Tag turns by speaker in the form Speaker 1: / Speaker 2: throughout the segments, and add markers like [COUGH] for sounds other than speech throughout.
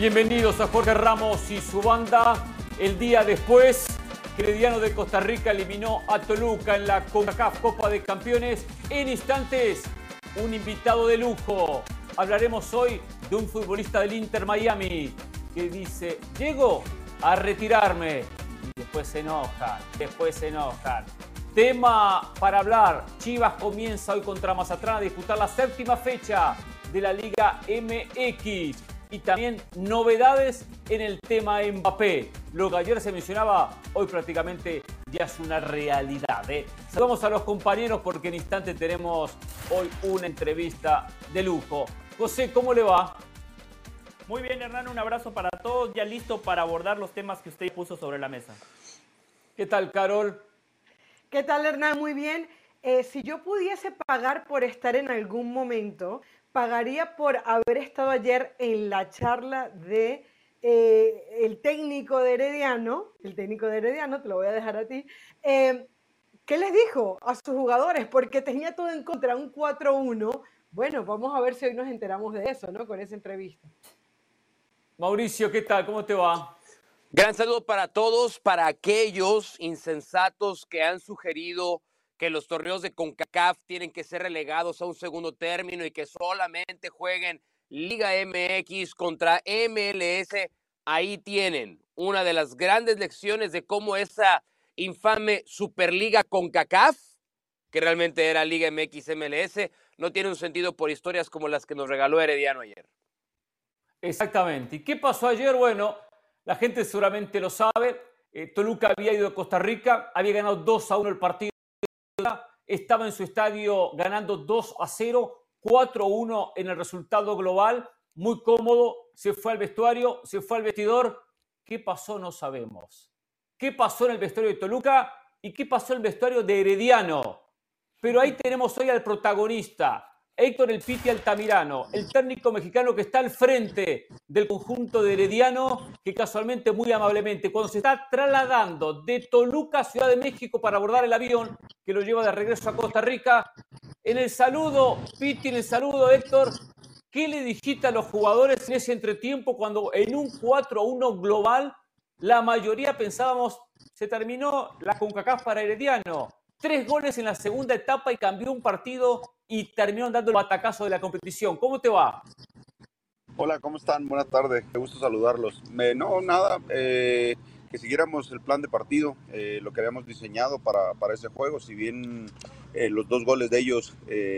Speaker 1: Bienvenidos a Jorge Ramos y su banda. El día después, Crediano de Costa Rica eliminó a Toluca en la CONCACAF Copa de Campeones. En instantes, un invitado de lujo. Hablaremos hoy de un futbolista del Inter Miami que dice, llego a retirarme. Después se enojan, después se enojan. Tema para hablar. Chivas comienza hoy contra Mazatlán a disputar la séptima fecha de la Liga MX y también novedades en el tema Mbappé. Lo que ayer se mencionaba, hoy prácticamente ya es una realidad. ¿eh? Saludamos a los compañeros porque en instante tenemos hoy una entrevista de lujo. José, ¿cómo le va?
Speaker 2: Muy bien, Hernán, un abrazo para todos, ya listo para abordar los temas que usted puso sobre la mesa.
Speaker 1: ¿Qué tal, Carol?
Speaker 3: ¿Qué tal, Hernán? Muy bien. Eh, si yo pudiese pagar por estar en algún momento, pagaría por haber estado ayer en la charla de eh, el técnico de Herediano, el técnico de Herediano, te lo voy a dejar a ti, eh, ¿qué les dijo a sus jugadores? Porque tenía todo en contra, un 4-1. Bueno, vamos a ver si hoy nos enteramos de eso, ¿no? Con esa entrevista.
Speaker 1: Mauricio, ¿qué tal? ¿Cómo te va?
Speaker 4: Gran saludo para todos, para aquellos insensatos que han sugerido que los torneos de CONCACAF tienen que ser relegados a un segundo término y que solamente jueguen Liga MX contra MLS. Ahí tienen una de las grandes lecciones de cómo esa infame Superliga CONCACAF, que realmente era Liga MX MLS, no tiene un sentido por historias como las que nos regaló Herediano ayer.
Speaker 1: Exactamente. ¿Y qué pasó ayer? Bueno, la gente seguramente lo sabe. Eh, Toluca había ido a Costa Rica, había ganado 2 a 1 el partido estaba en su estadio ganando 2 a 0, 4 a 1 en el resultado global, muy cómodo, se fue al vestuario, se fue al vestidor. ¿Qué pasó? No sabemos. ¿Qué pasó en el vestuario de Toluca y qué pasó en el vestuario de Herediano? Pero ahí tenemos hoy al protagonista, Héctor El Piti Altamirano, el técnico mexicano que está al frente del conjunto de Herediano, que casualmente, muy amablemente, cuando se está trasladando de Toluca a Ciudad de México para abordar el avión que lo lleva de regreso a Costa Rica, en el saludo, Piti, en el saludo, Héctor, ¿qué le dijiste a los jugadores en ese entretiempo cuando en un 4-1 global la mayoría pensábamos se terminó la CONCACAF para Herediano? Tres goles en la segunda etapa y cambió un partido y terminaron dando el batacazo de la competición. ¿Cómo te va?
Speaker 5: Hola, ¿cómo están? Buenas tardes, me gusto saludarlos. no, nada, eh, que siguiéramos el plan de partido, eh, lo que habíamos diseñado para, para ese juego, si bien eh, los dos goles de ellos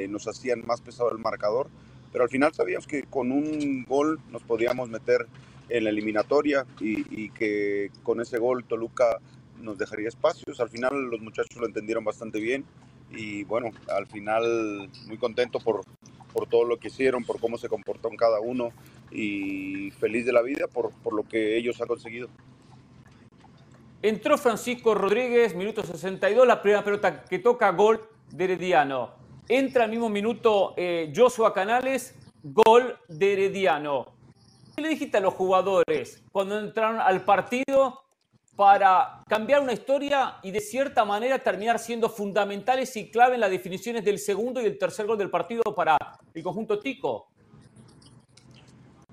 Speaker 5: nos hacían más pesado el marcador, pero al final sabíamos que con un gol nos podíamos meter en la eliminatoria y, y que con ese gol Toluca nos dejaría espacios. Al final los muchachos lo entendieron bastante bien y bueno, al final muy contento por, por todo lo que hicieron, por cómo se comportaron cada uno y feliz de la vida por, por lo que ellos han conseguido.
Speaker 1: Entró Francisco Rodríguez, minuto 62, la primera pelota que toca gol de Herediano. Entra al mismo minuto eh, Joshua Canales, gol de Herediano. ¿Qué le dijiste a los jugadores cuando entraron al partido para cambiar una historia y de cierta manera terminar siendo fundamentales y clave en las definiciones del segundo y el tercer gol del partido para el conjunto Tico?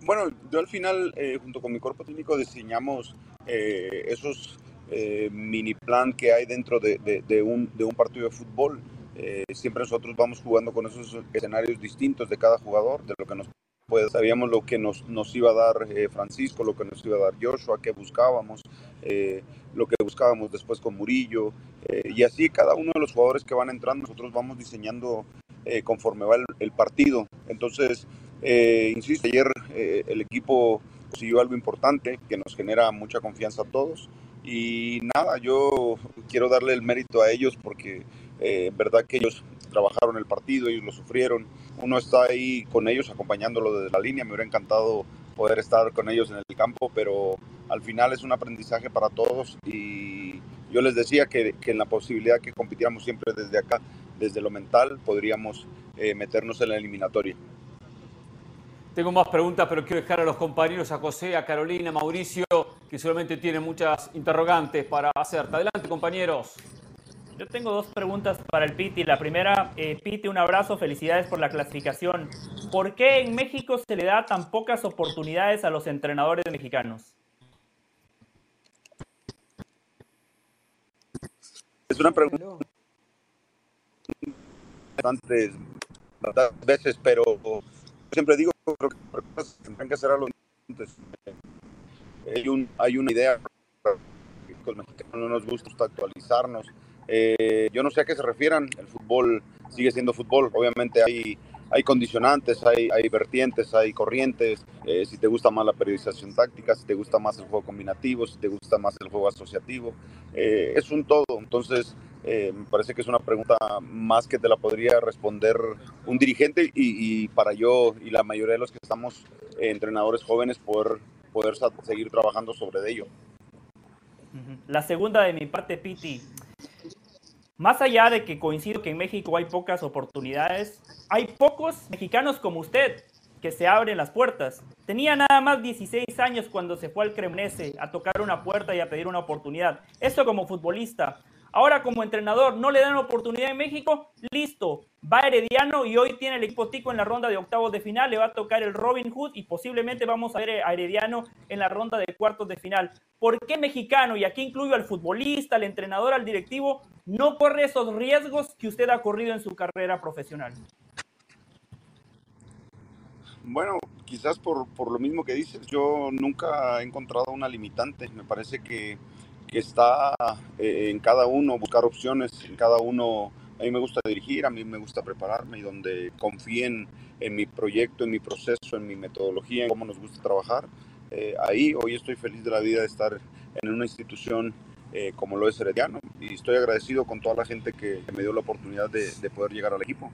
Speaker 5: Bueno, yo al final, eh, junto con mi cuerpo técnico, diseñamos eh, esos eh, mini plan que hay dentro de, un, de, un, partido de fútbol. siempre nosotros vamos jugando con esos escenarios distintos de cada jugador, de lo que nos pues sabíamos lo que nos, nos iba a dar Francisco, lo que nos iba a dar Joshua, qué buscábamos, eh, lo que buscábamos después con Murillo, eh, y así cada uno de los jugadores que van entrando, nosotros vamos diseñando conforme va el, partido. Entonces, insisto, ayer el equipo consiguió algo importante que nos genera mucha confianza a todos. Y nada, yo quiero darle el mérito a ellos porque en verdad que ellos trabajaron el partido, ellos lo sufrieron. Uno está ahí con ellos acompañándolo desde la línea. Me hubiera encantado poder estar con ellos en el campo, pero al final es un aprendizaje para todos y yo les decía que, en la posibilidad que compitiéramos siempre desde acá, desde lo mental, podríamos eh, meternos en la eliminatoria.
Speaker 1: Tengo más preguntas, pero quiero dejar a los compañeros, a José, a Carolina, a Mauricio, que solamente tienen muchas interrogantes para hacerte. Adelante, compañeros.
Speaker 2: Yo tengo dos preguntas para el Piti. La primera, eh, Piti, un abrazo, felicidades por la clasificación. ¿Por qué en México se le da tan pocas oportunidades a los entrenadores mexicanos?
Speaker 5: Una pregunta bastantes, veces, pero siempre digo creo que tendrán que a los hay, un, hay una idea los mexicanos no nos gusta actualizarnos. Eh, yo no sé a qué se refieran, el fútbol sigue siendo fútbol, obviamente hay, hay condicionantes, hay, vertientes, hay corrientes, eh, si te gusta más la periodización táctica, si te gusta más el juego combinativo, si te gusta más el juego asociativo, eh, es un todo, entonces me parece que es una pregunta más que te la podría responder un dirigente y, para yo y la mayoría de los que estamos entrenadores jóvenes poder, poder seguir trabajando sobre ello.
Speaker 2: La segunda de mi parte, Piti. Más allá de que coincido que en México hay pocas oportunidades, hay pocos mexicanos como usted que se abren las puertas. Tenía nada más 16 años cuando se fue al Cremonese a tocar una puerta y a pedir una oportunidad. Eso como futbolista. Ahora como entrenador, no le dan oportunidad en México, listo, va Herediano y hoy tiene el equipo Tico en la ronda de octavos de final, le va a tocar el Robin Hood y posiblemente vamos a ver a Herediano en la ronda de cuartos de final. ¿Por qué mexicano, y aquí incluyo al futbolista, al entrenador, al directivo, no corre esos riesgos que usted ha corrido en su carrera profesional?
Speaker 5: Bueno, quizás por, por lo mismo que dices, yo nunca he encontrado una limitante, me parece que que está eh, en cada uno, buscar opciones, en cada uno, a mí me gusta dirigir, a mí me gusta prepararme y donde confíen en mi proyecto, en mi proceso, en mi metodología, en cómo nos gusta trabajar. Eh, ahí hoy estoy feliz de la vida de estar en una institución eh, como lo es Herediano y estoy agradecido con toda la gente que, me dio la oportunidad de, de poder llegar al equipo.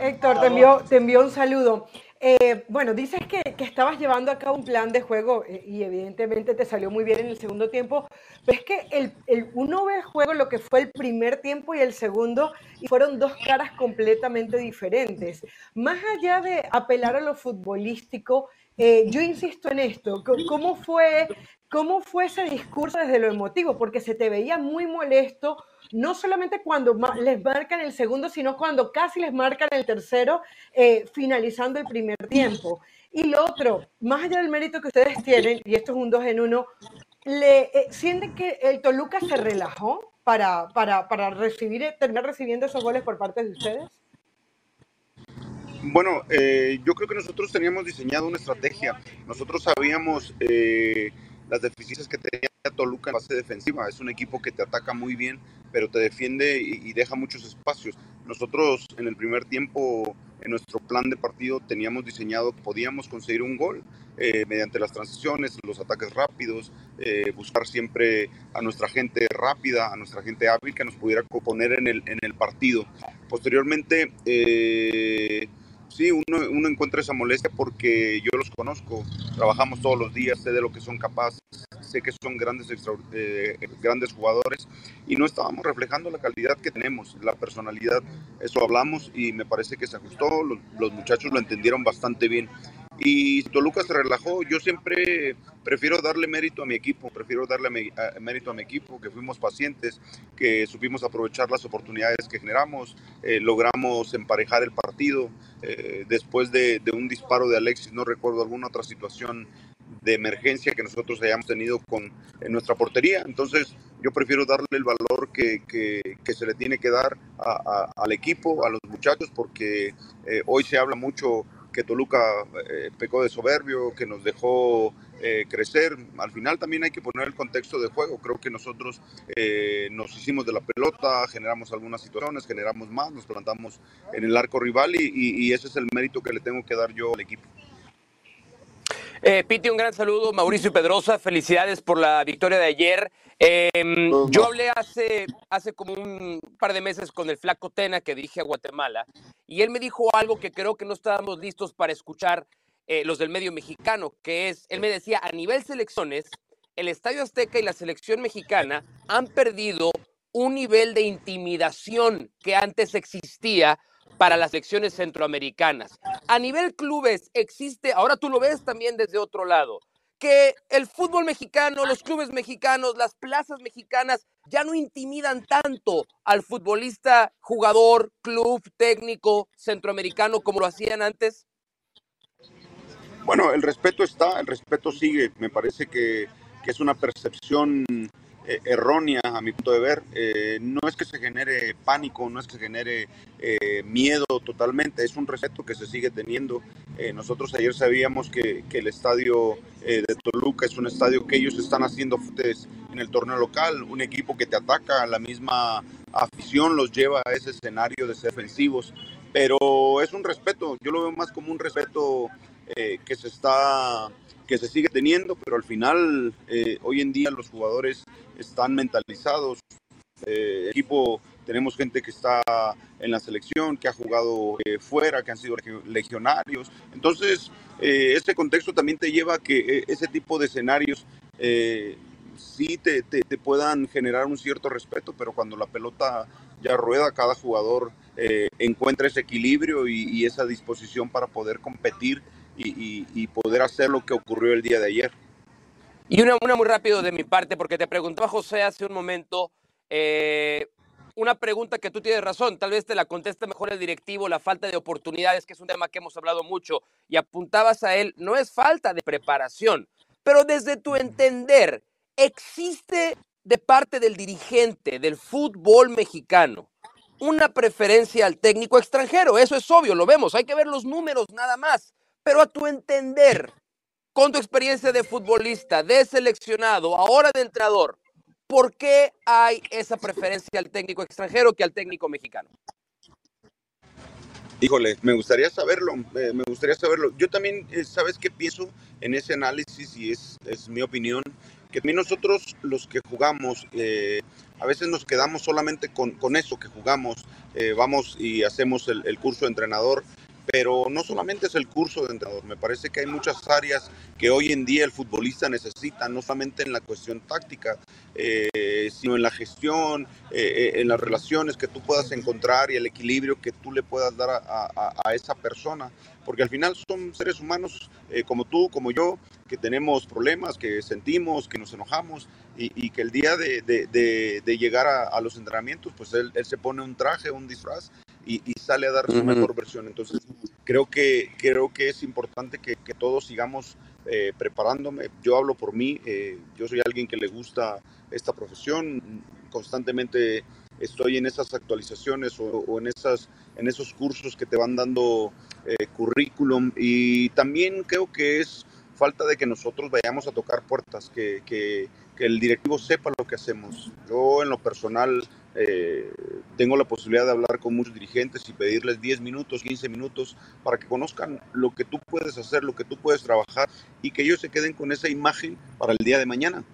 Speaker 3: Héctor, te envió, te envió un saludo. Eh, bueno, dices que, estabas llevando a cabo un plan de juego eh, y evidentemente te salió muy bien en el segundo tiempo, pero es que el, uno ve el juego lo que fue el primer tiempo y el segundo y fueron dos caras completamente diferentes. Más allá de apelar a lo futbolístico, eh, yo insisto en esto, ¿cómo fue, ¿cómo fue ese discurso desde lo emotivo? Porque se te veía muy molesto no solamente cuando les marcan el segundo, sino cuando casi les marcan el tercero, eh, finalizando el primer tiempo. Y lo otro, más allá del mérito que ustedes tienen, y esto es un dos en uno, ¿le, eh, ¿sienten que el Toluca se relajó para, para, para recibir, terminar recibiendo esos goles por parte de ustedes?
Speaker 5: Bueno, eh, yo creo que nosotros teníamos diseñado una estrategia. Nosotros sabíamos las deficiencias que tenía Toluca en base defensiva. Es un equipo que te ataca muy bien, pero te defiende y, deja muchos espacios. Nosotros en el primer tiempo, en nuestro plan de partido, teníamos diseñado que podíamos conseguir un gol eh, mediante las transiciones, los ataques rápidos, eh, buscar siempre a nuestra gente rápida, a nuestra gente hábil que nos pudiera poner en el, en el partido. Posteriormente, eh, sí, uno, uno, encuentra esa molestia porque yo los conozco, trabajamos todos los días, sé de lo que son capaces, sé que son grandes, eh, grandes jugadores y no estábamos reflejando la calidad que tenemos, la personalidad, eso hablamos y me parece que se ajustó, los muchachos lo entendieron bastante bien. Y Toluca se relajó. Yo siempre prefiero darle mérito a mi equipo, prefiero darle mérito a mi equipo, que fuimos pacientes, que supimos aprovechar las oportunidades que generamos, eh, logramos emparejar el partido. Eh, después de, un disparo de Alexis, no recuerdo alguna otra situación de emergencia que nosotros hayamos tenido con, en nuestra portería. Entonces, yo prefiero darle el valor que, que, se le tiene que dar al equipo, a los muchachos, porque eh, hoy se habla mucho que Toluca eh, pecó de soberbio, que nos dejó eh, crecer. Al final también hay que poner el contexto de juego. Creo que nosotros eh, nos hicimos de la pelota, generamos algunas situaciones, generamos más, nos plantamos en el arco rival y ese es el mérito que le tengo que dar yo al equipo.
Speaker 4: Eh, Piti, un gran saludo. Mauricio Pedrosa, felicidades por la victoria de ayer. Em, yo hablé hace, hace como un par de meses con el flaco Tena que dije a Guatemala y él me dijo algo que creo que no estábamos listos para escuchar eh, los del medio mexicano, que es, él me decía, a nivel selecciones, el Estadio Azteca y la selección mexicana han perdido un nivel de intimidación que antes existía para las selecciones centroamericanas. A nivel clubes existe, ahora tú lo ves también desde otro lado, que el fútbol mexicano, los clubes mexicanos, las plazas mexicanas ya no intimidan tanto al futbolista, jugador, club, técnico, centroamericano como lo hacían antes?
Speaker 5: Bueno, el respeto está, el respeto sigue. Me parece que, que es una percepción eh, errónea a mi punto de ver. Eh, no es que se genere pánico, no es que se genere eh, miedo totalmente, es un respeto que se sigue teniendo. nosotros ayer sabíamos que, que el estadio de Toluca es un estadio que ellos están haciendo en el torneo local, un equipo que te ataca, la misma afición los lleva a ese escenario de ser defensivos, pero es un respeto, yo lo veo más como un respeto que se está que se sigue teniendo, pero al final hoy en día los jugadores están mentalizados. Eh, equipo, tenemos gente que está en la selección, que ha jugado eh, fuera, que han sido legionarios. Entonces, eh, este contexto también te lleva a que eh, ese tipo de escenarios sí te, te, puedan generar un cierto respeto, pero cuando la pelota ya rueda, cada jugador encuentra ese equilibrio y, esa disposición para poder competir y, poder hacer lo que ocurrió el día de ayer.
Speaker 4: Y una, una muy rápido de mi parte, porque te preguntaba José hace un momento, eh, una pregunta que tú tienes razón, tal vez te la conteste mejor el directivo, la falta de oportunidades, que es un tema que hemos hablado mucho, y apuntabas a él, no es falta de preparación, pero desde tu entender, ¿existe de parte del dirigente del fútbol mexicano una preferencia al técnico extranjero? Eso es obvio, lo vemos, hay que ver los números nada más, pero a tu entender, con tu experiencia de futbolista, de seleccionado, ahora de entrenador, ¿por qué hay esa preferencia al técnico extranjero que al técnico mexicano?
Speaker 5: Híjole, me gustaría saberlo, me gustaría saberlo. Yo también, eh, ¿sabes qué pienso en ese análisis? Y es, es mi opinión, que también nosotros los que jugamos, eh, a veces nos quedamos solamente con, con eso que jugamos, eh, vamos y hacemos el, el curso de entrenador, pero no solamente es el curso de entrenador, me parece que hay muchas áreas que hoy en día el futbolista necesita, no solamente en la cuestión táctica, eh, sino en la gestión, eh, eh, en las relaciones que tú puedas encontrar y el equilibrio que tú le puedas dar a, esa persona, porque al final son seres humanos como tú, como yo, que tenemos problemas, que sentimos, que nos enojamos y, que el día de, llegar a, los entrenamientos, pues él, él se pone un traje, un disfraz y, sale a dar su mejor versión. Entonces, creo que, creo que es importante que, que todos sigamos eh, preparándome. Yo hablo por mí, eh, yo soy alguien que le gusta esta profesión, constantemente estoy en esas actualizaciones o, en, esas, en esos cursos que te van dando eh, currículum y también creo que es falta de que nosotros vayamos a tocar puertas, que, que, que el directivo sepa lo que hacemos. Yo en lo personal eh, tengo la posibilidad de hablar con muchos dirigentes y pedirles 10 minutos, 15 minutos para que conozcan lo que tú puedes hacer, lo que tú puedes trabajar y que ellos se queden con esa imagen para el día de mañana.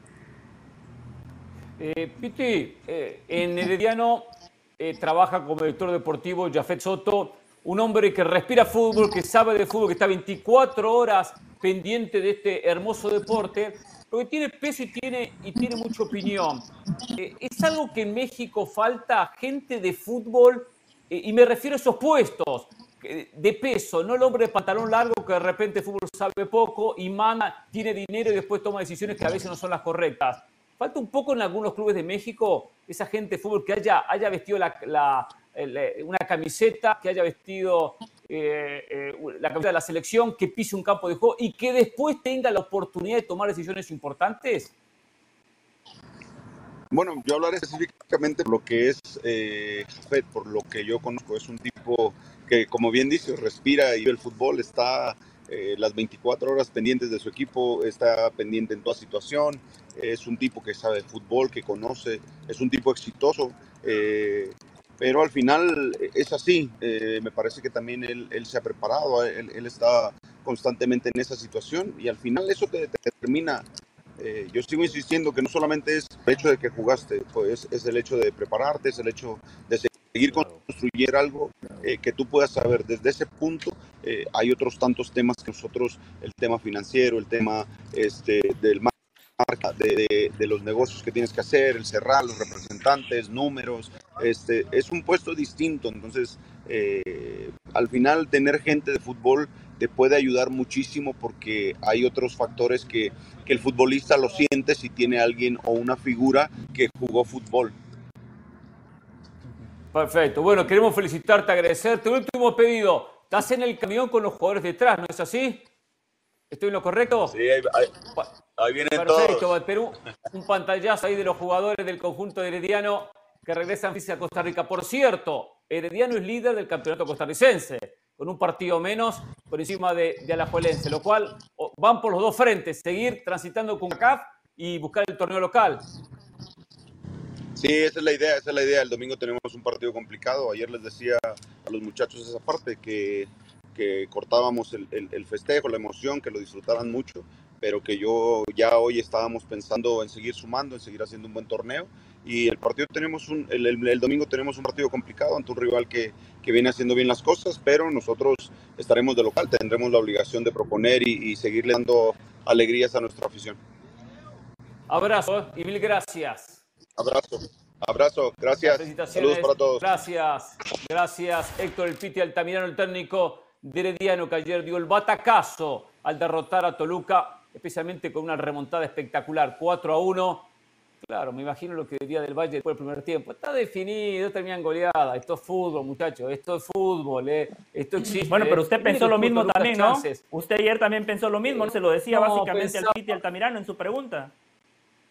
Speaker 1: Eh, Piti, eh, en Herediano trabaja como director deportivo Jafet Soto, un hombre que respira fútbol, que sabe de fútbol, que está 24 horas pendiente de este hermoso deporte porque tiene peso y tiene, y tiene mucha opinión. Eh, es algo que en México falta gente de fútbol, eh, y me refiero a esos puestos de peso, no el hombre de pantalón largo que de repente fútbol sabe poco y mana, tiene dinero y después toma decisiones que a veces no son las correctas. Falta un poco en algunos clubes de México esa gente de fútbol que haya, haya vestido la, una camiseta, que haya vestido eh, eh, la camiseta de la selección, que pise un campo de juego y que después tenga la oportunidad de tomar decisiones importantes?
Speaker 5: Bueno, yo hablaré específicamente por lo que es eh, por lo que yo conozco. Es un tipo que, como bien dice, respira y el fútbol, está eh, las 24 horas pendientes de su equipo, está pendiente en toda situación. Es un tipo que sabe fútbol, que conoce, es un tipo exitoso. Eh, pero al final eh, es así. Eh, me parece que también él, se ha preparado, él, él, está constantemente en esa situación y al final eso te, determina. Eh, yo sigo insistiendo que no solamente es el hecho de que jugaste, pues es el hecho de prepararte, es el hecho de seguir construyendo algo que tú puedas saber. Desde ese punto hay otros tantos temas que nosotros, el tema financiero, el tema este, del de, de, los negocios que tienes que hacer, el cerrar, los representantes, números, este, es un puesto distinto, entonces eh, al final tener gente de fútbol te puede ayudar muchísimo porque hay otros factores que, que el futbolista lo siente si tiene alguien o una figura que jugó fútbol.
Speaker 1: Perfecto. Bueno, queremos felicitarte, agradecerte. Último pedido. Estás en el camión con los jugadores detrás, ¿no es así? ¿Estoy en lo correcto?
Speaker 5: Sí, ahí, ahí, ahí vienen
Speaker 1: Perfecto,
Speaker 5: todos.
Speaker 1: Perú. Un pantallazo ahí de los jugadores del conjunto de Herediano que regresan a Costa Rica. Por cierto, Herediano es líder del campeonato costarricense, con un partido menos por encima de, de Alajuelense, lo cual van por los dos frentes, seguir transitando con CAF y buscar el torneo local.
Speaker 5: Sí, esa es la idea, esa es la idea. El domingo tenemos un partido complicado. Ayer les decía a los muchachos esa parte que, que cortábamos el, el, el, festejo, la emoción, que lo disfrutaran mucho, pero que yo ya hoy estábamos pensando en seguir sumando, en seguir haciendo un buen torneo. Y el partido tenemos un, el, el, el domingo tenemos un partido complicado ante un rival que, que, viene haciendo bien las cosas, pero nosotros estaremos de local, tendremos la obligación de proponer y, y seguirle dando alegrías a nuestra afición.
Speaker 1: Abrazo y mil gracias.
Speaker 5: Abrazo. Abrazo, gracias. Saludos para todos.
Speaker 1: Gracias, gracias. Héctor El Piti Altamirano, el técnico de Herediano, que ayer dio el batacazo al derrotar a Toluca, especialmente con una remontada espectacular, 4 a 1. Claro, me imagino lo que diría del Valle después del primer tiempo. Está definido, terminan goleada. Esto es fútbol, muchachos. Esto es fútbol. Eh. Esto existe.
Speaker 2: Bueno, pero usted pensó lo mismo también, ¿no? Chances. Usted ayer también pensó lo mismo. ¿no? Se lo decía no, básicamente pensaba... al Piti Altamirano en su pregunta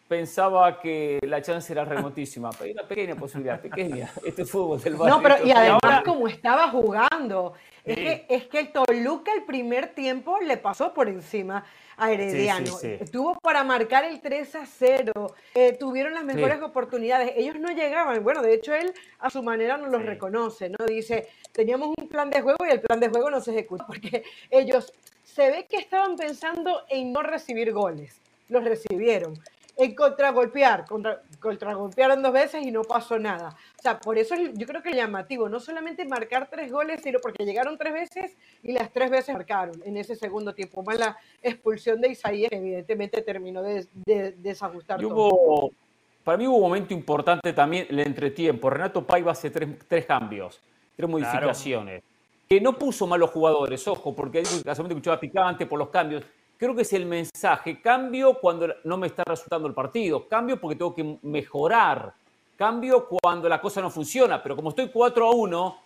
Speaker 1: pensaba que la chance era remotísima, pero hay una pequeña posibilidad, pequeña. Este fútbol del barrio.
Speaker 3: No, pero y además ahora... como estaba jugando. Es, que, es que el Toluca el primer tiempo le pasó por encima a Herediano. Sí, sí, Estuvo para marcar el 3 a 0, eh, tuvieron las mejores oportunidades. Ellos no llegaban, bueno, de hecho él a su manera no los reconoce, ¿no? Dice, teníamos un plan de juego y el plan de juego no se ejecuta, [LAUGHS] porque ellos se ve que estaban pensando en no recibir goles, los recibieron en contragolpear, contra, contragolpearon dos veces y no pasó nada. O sea, por eso yo creo que es llamativo, no solamente marcar tres goles, sino porque llegaron tres veces y las tres veces marcaron en ese segundo tiempo, más la expulsión de Isaías, que evidentemente terminó de, de, de desajustar
Speaker 1: hubo, todo. Para mí hubo un momento importante también el entretiempo. Renato Paiva hace tres, tres cambios, tres modificaciones. Claro. Que no puso malos jugadores, ojo, porque casualmente escuchaba picante por los cambios creo que es el mensaje. Cambio cuando no me está resultando el partido. Cambio porque tengo que mejorar. Cambio cuando la cosa no funciona. Pero como estoy 4 a 1,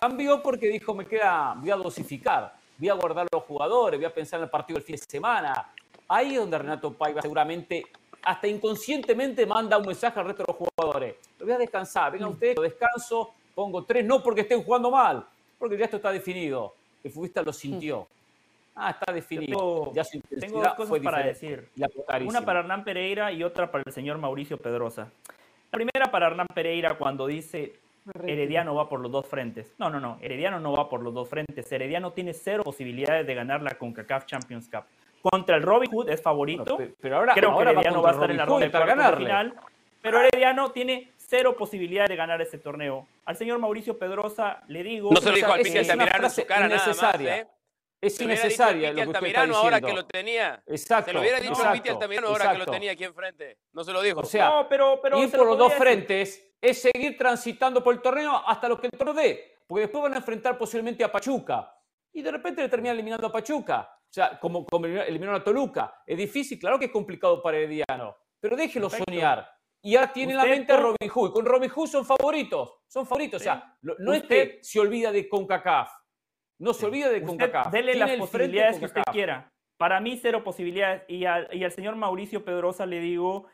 Speaker 1: cambio porque dijo, me queda, voy a dosificar. Voy a guardar los jugadores, voy a pensar en el partido del fin de semana. Ahí es donde Renato Paiva seguramente, hasta inconscientemente, manda un mensaje al resto de los jugadores. Lo voy a descansar. Vengan ustedes, lo descanso, pongo tres, no porque estén jugando mal, porque ya esto está definido. El futbolista lo sintió. Ah, está definido.
Speaker 2: Tengo, ya tengo dos cosas para decir. Una para Hernán Pereira y otra para el señor Mauricio Pedrosa. La primera para Hernán Pereira cuando dice Herediano va por los dos frentes. No, no, no. Herediano no va por los dos frentes. Herediano tiene cero posibilidades de ganar la CONCACAF Champions Cup. Contra el Robin Hood es favorito. Bueno,
Speaker 1: pero ahora,
Speaker 2: Creo
Speaker 1: ahora
Speaker 2: que Herediano va a estar en la ronda para ganarle. final. Pero Herediano tiene cero posibilidades de ganar ese torneo. Al señor Mauricio Pedrosa le digo...
Speaker 4: No se lo dijo al Pique Altamirano en su cara nada más, ¿eh?
Speaker 1: Es innecesaria lo que usted está diciendo.
Speaker 4: ahora que lo tenía.
Speaker 1: Exacto.
Speaker 4: Se lo hubiera dicho
Speaker 1: exacto,
Speaker 4: Piti Altamirano ahora
Speaker 1: exacto.
Speaker 4: que lo tenía aquí enfrente. No se lo dijo.
Speaker 1: O sea,
Speaker 2: no, pero, pero
Speaker 1: ir por los dos frentes es seguir transitando por el torneo hasta lo que el torneo dé. Porque después van a enfrentar posiblemente a Pachuca. Y de repente le terminan eliminando a Pachuca. O sea, como, como eliminaron a Toluca. Es difícil, claro que es complicado para Herediano. Pero déjelo Perfecto. soñar. Y ya tiene en la mente a Robin Hood. Con Robin Hood son favoritos. Son favoritos. Sí. O sea, no es que se olvida de CONCACAF. No se olvide de CONCACAF.
Speaker 2: Dele las posibilidades que usted quiera. Para mí, cero posibilidades. Y al, y al, señor Mauricio Pedrosa le digo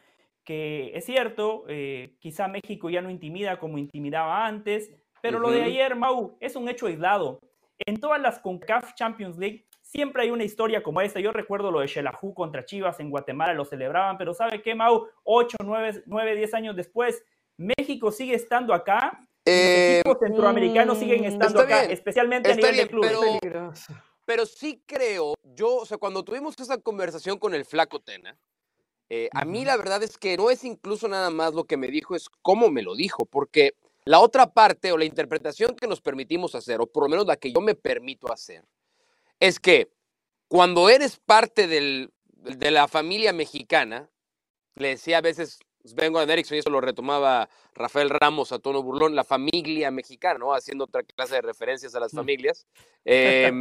Speaker 2: que es cierto, eh, quizá México ya no intimida como intimidaba antes, pero uh -huh. lo de ayer, Mau, es un hecho aislado. En todas las CONCACAF Champions League siempre hay una historia como esta. Yo recuerdo lo de Shelahu contra Chivas en Guatemala, lo celebraban, pero ¿sabe qué, Mau? 8, 9, 9 10 años después, México sigue estando acá eh, los equipos centroamericanos siguen estando acá,
Speaker 4: bien,
Speaker 2: especialmente a nivel
Speaker 4: bien,
Speaker 2: de clubes.
Speaker 4: Pero, pero, sí creo, yo, o sea, cuando tuvimos esa conversación con el flaco Tena, eh, a mí la verdad es que no es incluso nada más lo que me dijo, es cómo me lo dijo, porque la otra parte o la interpretación que nos permitimos hacer, o por lo menos la que yo me permito hacer, es que cuando eres parte del, de la familia mexicana, le decía a veces vengo de Erickson y eso lo retomaba Rafael Ramos a tono burlón, la familia mexicana, ¿no? Haciendo otra clase de referencias a las familias. Eh,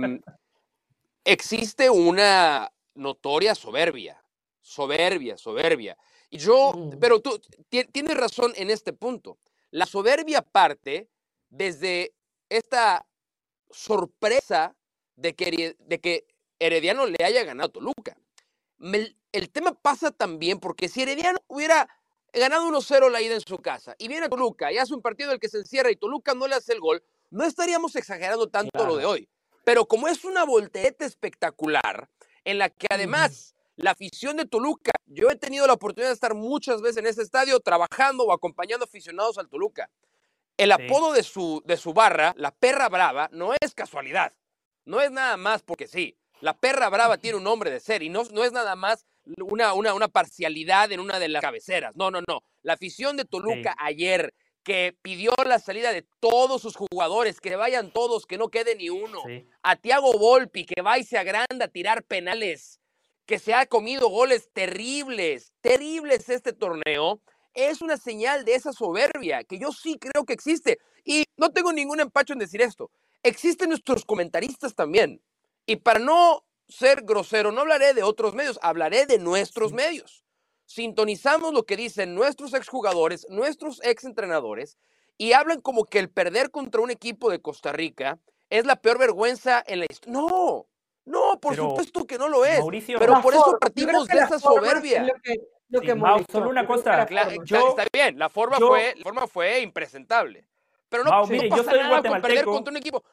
Speaker 4: existe una notoria soberbia, soberbia, soberbia. Y yo,
Speaker 3: Mm.
Speaker 4: pero tú ti- tienes razón en este punto. La soberbia parte desde esta sorpresa de que, de que Herediano le haya ganado a Toluca. Me- el tema pasa también porque si Herediano hubiera ganado 1-0 la ida en su casa y viene a Toluca y hace un partido en el que se encierra y Toluca no le hace el gol, no estaríamos exagerando tanto lo de hoy. Pero como es una voltereta espectacular, en la que además la afición de Toluca, yo he tenido la oportunidad de estar muchas veces en ese estadio trabajando o acompañando aficionados al Toluca. El
Speaker 2: Sí.
Speaker 4: apodo de su, de su barra, la perra brava, no es casualidad. No es nada más porque sí. La perra brava tiene un nombre de ser y no, no es nada más una, una, una parcialidad en una de las cabeceras. No, no, no. La afición de Toluca ayer que pidió la salida de todos sus jugadores, que vayan todos, que no quede ni uno.
Speaker 2: Sí.
Speaker 4: A Tiago Volpi, que va y se agranda a tirar penales, que se ha comido goles terribles, terribles este torneo, es una señal de esa soberbia que yo sí creo que existe. Y no tengo ningún empacho en decir esto. Existen nuestros comentaristas también. Y para no ser grosero, no hablaré de otros medios, hablaré de nuestros medios. Sintonizamos lo que dicen nuestros exjugadores, nuestros exentrenadores, y hablan como que el perder contra un equipo de Costa Rica es la peor vergüenza en la historia. No, no, por
Speaker 2: Pero,
Speaker 4: supuesto que no lo es.
Speaker 2: Mauricio,
Speaker 4: pero por eso partimos de esa soberbia.
Speaker 3: Lo que, lo
Speaker 2: Sí,
Speaker 3: que
Speaker 2: Mau,
Speaker 3: molestó.
Speaker 2: solo una cosa,
Speaker 3: la
Speaker 4: Cla-
Speaker 3: forma.
Speaker 4: cla-
Speaker 2: Yo-
Speaker 4: está bien, la forma,
Speaker 2: yo-
Speaker 4: fue, la forma fue impresentable. Pero no,
Speaker 2: Mau,
Speaker 4: no
Speaker 2: mire, yo
Speaker 4: pasa
Speaker 2: soy
Speaker 4: nada con perder contra un equipo.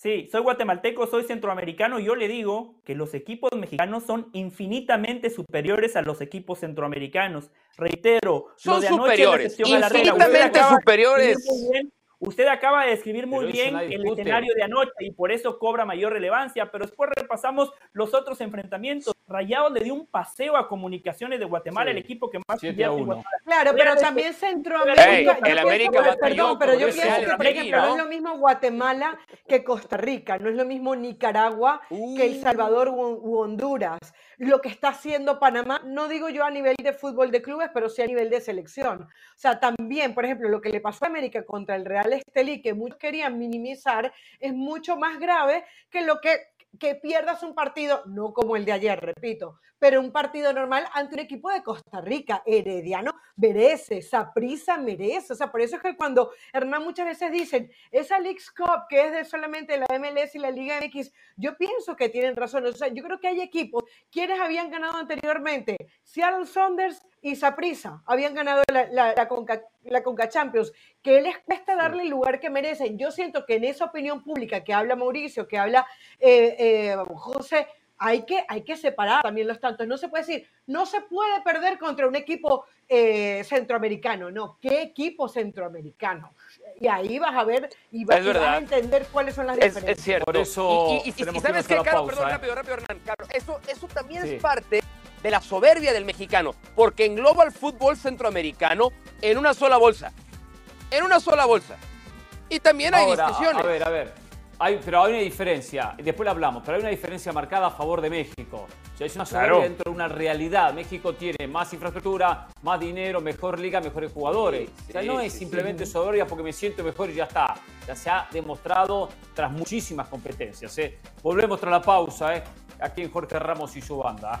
Speaker 2: Sí, soy guatemalteco, soy centroamericano y yo le digo que los equipos mexicanos son infinitamente superiores a los equipos centroamericanos. Reitero,
Speaker 4: Son
Speaker 2: lo de anoche es la
Speaker 4: superiores,
Speaker 2: la
Speaker 4: infinitamente
Speaker 2: de
Speaker 4: superiores.
Speaker 2: Usted acaba de describir muy
Speaker 1: Pero
Speaker 2: bien el escenario de anoche y por eso cobra mayor relevancia, pero después repasamos los otros enfrentamientos. Rayados le dio un paseo a Comunicaciones de Guatemala,
Speaker 1: Sí.
Speaker 2: el equipo que más
Speaker 1: 7 a
Speaker 2: invierte en
Speaker 1: 1.
Speaker 2: Guatemala.
Speaker 3: Claro, pero también Centroamérica.
Speaker 2: Ey,
Speaker 3: yo
Speaker 2: el
Speaker 4: América
Speaker 3: perdón, pero yo pienso que, por ejemplo, no
Speaker 4: ¿no?
Speaker 3: es lo mismo Guatemala que Costa Rica, no es lo mismo Nicaragua que El
Speaker 4: Uh.
Speaker 3: Salvador u, u Honduras. Lo que está haciendo Panamá, no digo yo a nivel de fútbol de clubes, pero sí a nivel de selección. O sea, también, por ejemplo, lo que le pasó a América contra el Real Estelí, que muchos querían minimizar, es mucho más grave que lo que que pierdas un partido, no como el de ayer, repito, pero un partido normal ante un equipo de Costa Rica. Herediano merece, Saprisa merece. O sea, por eso es que cuando Hernán muchas veces dicen, esa Leagues Cup que es de solamente la MLS y la Liga MX, yo pienso que tienen razón. O sea, yo creo que hay equipos, quienes habían ganado anteriormente, Seattle Saunders y Saprisa, habían ganado la, la, la Conca, la Conca Champions, que les cuesta darle el lugar que merecen. Yo siento que en esa opinión pública que habla Mauricio, que habla eh, eh, José, hay que, hay que separar también los tantos. No se puede decir, no se puede perder contra un equipo eh, centroamericano. No, ¿qué equipo centroamericano? Y ahí vas a ver y, va-
Speaker 4: Es
Speaker 3: y vas a entender cuáles son las
Speaker 4: Es,
Speaker 3: diferencias.
Speaker 4: es cierto.
Speaker 1: Por eso
Speaker 4: y, y- y-
Speaker 1: que
Speaker 4: sabes
Speaker 1: irnos
Speaker 4: qué,
Speaker 1: pausa,
Speaker 4: perdón,
Speaker 1: ¿eh?
Speaker 4: rápido, rápido, Hernán. Caro, eso, eso también
Speaker 1: Sí.
Speaker 4: es parte de la soberbia del mexicano, porque engloba el fútbol centroamericano en una sola bolsa. En una sola bolsa. Y también hay
Speaker 1: Ahora,
Speaker 4: discusiones.
Speaker 1: A ver, a ver. Hay, pero hay una diferencia, después la hablamos, pero hay una diferencia marcada a favor de México. O sea, es una soberbia
Speaker 2: Claro.
Speaker 1: dentro de una realidad. México tiene más infraestructura, más dinero, mejor liga, mejores jugadores. o sea,
Speaker 4: sí,
Speaker 1: no es
Speaker 4: sí,
Speaker 1: simplemente soberbia porque me siento mejor y ya está. Ya se ha demostrado tras muchísimas competencias. ¿eh? Volvemos tras la pausa, ¿eh? aquí en Jorge Ramos y su banda.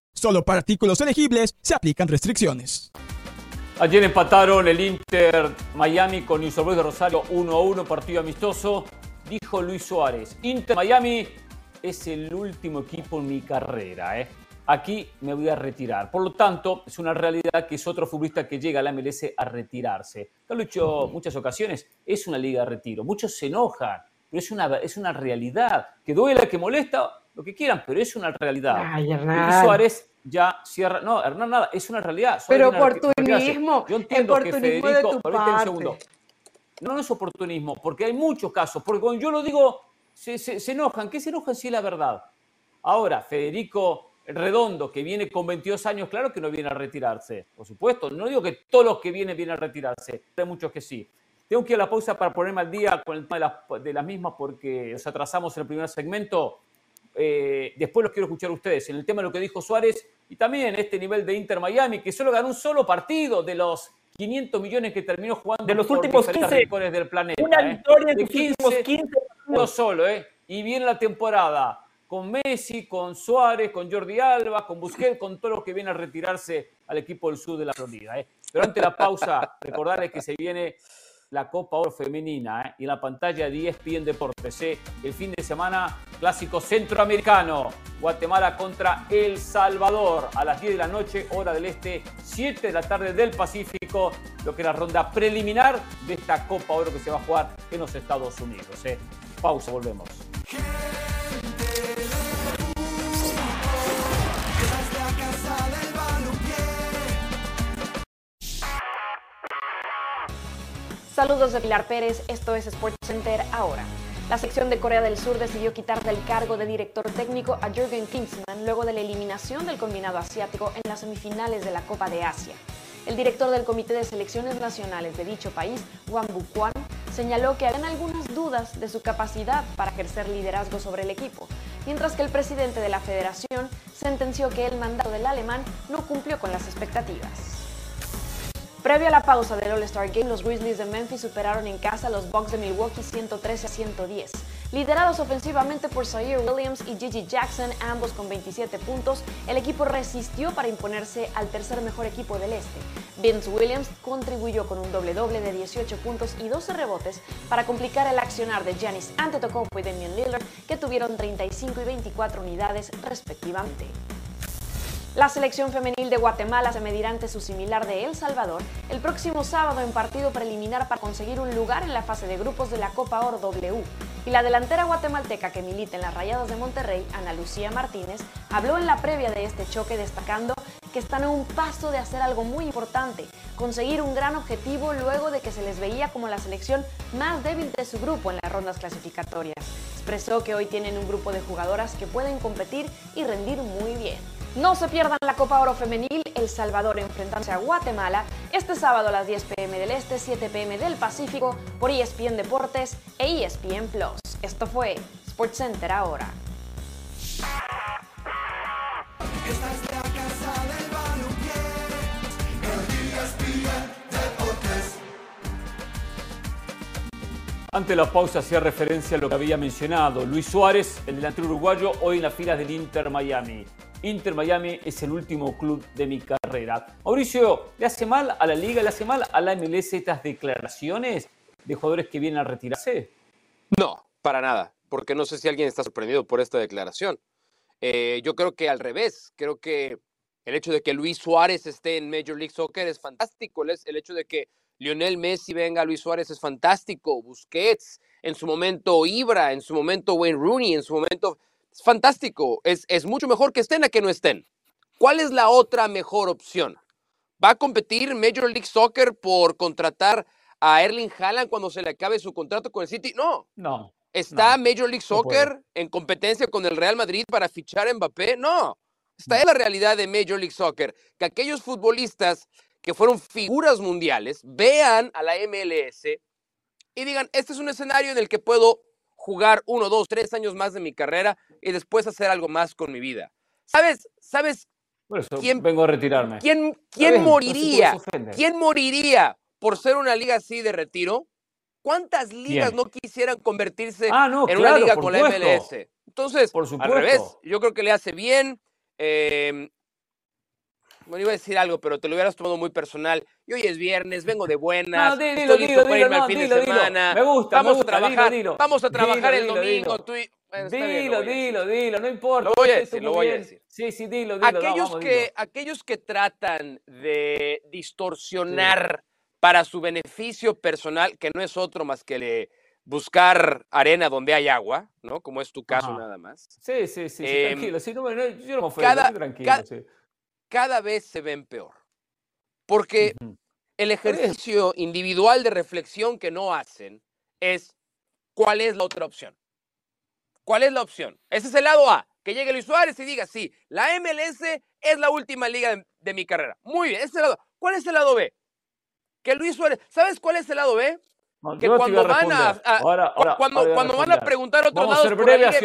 Speaker 6: Solo para artículos elegibles se aplican restricciones.
Speaker 1: Ayer empataron el Inter Miami con News de Rosario 1 a 1, partido amistoso. dijo Luis Suárez, Inter Miami es el último equipo en mi carrera. ¿eh? Aquí me voy a retirar. Por lo tanto, es una realidad que es otro futbolista que llega a la MLS a retirarse. Lo he dicho muchas ocasiones, es una liga de retiro. Muchos se enojan, pero es una, es una realidad. Que duele, que molesta, lo que quieran, pero es una realidad.
Speaker 3: Ay, Hernán.
Speaker 1: Suárez ya cierra. No, Hernán, nada, es una realidad.
Speaker 3: Pero oportunismo,
Speaker 1: Yo entiendo que
Speaker 3: de
Speaker 1: Federico.
Speaker 3: tu
Speaker 1: permíteme un segundo. No, no es oportunismo, porque hay muchos casos. Porque cuando yo lo digo, se, se- se enojan. ¿Qué se enojan si es la verdad? Ahora, Federico Redondo, que viene con 22 años, claro que no viene a retirarse, por supuesto. No digo que todos los que vienen vienen a retirarse, hay muchos que sí. Tengo que ir a la pausa para ponerme al día con el tema de las, de las mismas porque nos atrasamos en el primer segmento. Eh, después los quiero escuchar a ustedes en el tema de lo que dijo Suárez y también en este nivel de Inter Miami, que solo ganó un solo partido de los 500 millones que terminó jugando
Speaker 2: De los últimos
Speaker 1: diferentes
Speaker 2: 15.
Speaker 1: rincones del planeta.
Speaker 2: Una
Speaker 1: ¿eh?
Speaker 2: victoria en
Speaker 1: De
Speaker 2: sus últimos 15
Speaker 1: uno solo, ¿eh? Y viene la temporada con Messi, con Suárez, con Jordi Alba, con Busquets, con todos los que vienen a retirarse al equipo del sur de la Florida. ¿eh? Pero antes de la pausa, [LAUGHS] recordarles que se viene la Copa Oro Femenina ¿eh? y en la pantalla de ESPN Deportes. ¿eh? El fin de semana, clásico centroamericano. Guatemala contra El Salvador a las 10 de la noche, hora del este, 7 de la tarde del Pacífico, lo que es la ronda preliminar de esta Copa Oro que se va a jugar en los Estados Unidos. ¿eh? Pausa, volvemos.
Speaker 7: Saludos de Pilar Pérez, esto es SportsCenter ahora. La sección de Corea del Sur decidió quitar del cargo de director técnico a Jürgen Klinsmann luego de la eliminación del combinado asiático en las semifinales de la Copa de Asia. El director del Comité de Selecciones Nacionales de dicho país, Wang Bukwang, señaló que habían algunas dudas de su capacidad para ejercer liderazgo sobre el equipo, mientras que el presidente de la federación sentenció que el mandato del alemán no cumplió con las expectativas. Previo a la pausa del All-Star Game, los Grizzlies de Memphis superaron en casa a los Bucks de Milwaukee 113 a 110. Liderados ofensivamente por Zaire Williams y Gigi Jackson, ambos con 27 puntos, el equipo resistió para imponerse al tercer mejor equipo del este. Vince Williams contribuyó con un doble-doble de 18 puntos y 12 rebotes para complicar el accionar de Giannis Antetokounmpo y Damian Lillard, que tuvieron 35 y 24 unidades respectivamente. La selección femenil de Guatemala se medirá ante su similar de El Salvador el próximo sábado en partido preliminar para conseguir un lugar en la fase de grupos de la Copa Oro W. Y la delantera guatemalteca que milita en las Rayadas de Monterrey, Ana Lucía Martínez, habló en la previa de este choque destacando que están a un paso de hacer algo muy importante, conseguir un gran objetivo luego de que se les veía como la selección más débil de su grupo en las rondas clasificatorias. Expresó que hoy tienen un grupo de jugadoras que pueden competir y rendir muy bien. No se pierdan la Copa Oro Femenil, El Salvador enfrentándose a Guatemala este sábado a las 10 pm del Este, 7 pm del Pacífico por ESPN Deportes e ESPN Plus. Esto fue SportsCenter ahora.
Speaker 1: Ante la pausa hacía referencia a lo que había mencionado Luis Suárez, el delantero uruguayo, hoy en las filas del Inter Miami. Inter Miami es el último club de mi carrera. Mauricio, ¿le hace mal a la liga, le hace mal a la MLS estas declaraciones de jugadores que vienen a retirarse?
Speaker 4: No, para nada, porque no sé si alguien está sorprendido por esta declaración. Eh, yo creo que al revés, creo que el hecho de que Luis Suárez esté en Major League Soccer es fantástico, el, hecho de que Lionel Messi venga a Luis Suárez es fantástico, Busquets, en su momento Ibra, en su momento Wayne Rooney, en su momento... Es fantástico, es, es mucho mejor que estén a que no estén. ¿Cuál es la otra mejor opción? ¿Va a competir Major League Soccer por contratar a Erling Haaland cuando se le acabe su contrato con el City? No.
Speaker 1: No.
Speaker 4: ¿Está
Speaker 1: No,
Speaker 4: Major League
Speaker 1: no.
Speaker 4: Soccer en competencia con el Real Madrid para fichar a Mbappé? No. Esta es la realidad de Major League Soccer, que aquellos futbolistas que fueron figuras mundiales vean a la MLS y digan, este es un escenario en el que puedo jugar uno, dos, tres años más de mi carrera y después hacer algo más con mi vida. ¿Sabes? ¿Sabes
Speaker 1: Por eso
Speaker 4: ¿Quién-
Speaker 1: vengo a retirarme.
Speaker 4: quién, quién
Speaker 1: bien,
Speaker 4: moriría? ¿Quién moriría por ser una liga así de retiro? ¿Cuántas ligas no quisieran convertirse
Speaker 1: Ah, no,
Speaker 4: en
Speaker 1: claro,
Speaker 4: una liga con la
Speaker 1: supuesto.
Speaker 4: MLS? Entonces,
Speaker 1: Por
Speaker 4: al
Speaker 1: supuesto.
Speaker 4: revés, yo creo que le hace bien. eh, bueno, iba a decir algo, pero te lo hubieras tomado muy personal. Y hoy es viernes, vengo de buenas,
Speaker 1: No, dilo,
Speaker 4: estoy
Speaker 1: dilo,
Speaker 4: listo para
Speaker 1: dilo,
Speaker 4: irme
Speaker 1: no,
Speaker 4: al fin de semana.
Speaker 1: Me gusta,
Speaker 4: vamos
Speaker 1: me gusta,
Speaker 4: a trabajar, vamos a trabajar el domingo.
Speaker 1: dilo.
Speaker 4: tú y- bueno, está bien,
Speaker 1: Dilo, dilo, dilo, no importa.
Speaker 4: Lo voy a decir, lo voy a decir.
Speaker 1: Sí, sí, dilo, dilo. no,
Speaker 4: aquellos,
Speaker 1: vamos,
Speaker 4: que, aquellos que tratan de distorsionar para su beneficio personal, que no es otro más que le buscar arena donde hay agua, ¿no? Como es tu caso
Speaker 1: Ajá.
Speaker 4: nada más.
Speaker 1: Sí, sí, sí, sí,
Speaker 4: Em,
Speaker 1: tranquilo. Sí, no, no, yo no me ofendo,
Speaker 4: cada-
Speaker 1: tranquilo.
Speaker 4: cada-
Speaker 1: sí.
Speaker 4: Cada vez se ven peor. Porque el ejercicio individual de reflexión que no hacen es cuál es la otra opción. ¿Cuál es la opción? Ese es el lado A. Que llegue Luis Suárez y diga, sí, la MLS es la última liga de, de mi carrera. Muy bien, ese es el lado. ¿Cuál es el lado B? Que Luis Suárez, ¿sabes cuál es el lado B?
Speaker 1: No,
Speaker 4: Que cuando van a,
Speaker 1: responder.
Speaker 4: a-
Speaker 1: Ahora-
Speaker 4: cu-
Speaker 1: ahora-
Speaker 4: cuando,
Speaker 1: ahora
Speaker 4: van a preguntar a otros
Speaker 1: Vamos a
Speaker 4: lados
Speaker 1: ser breves,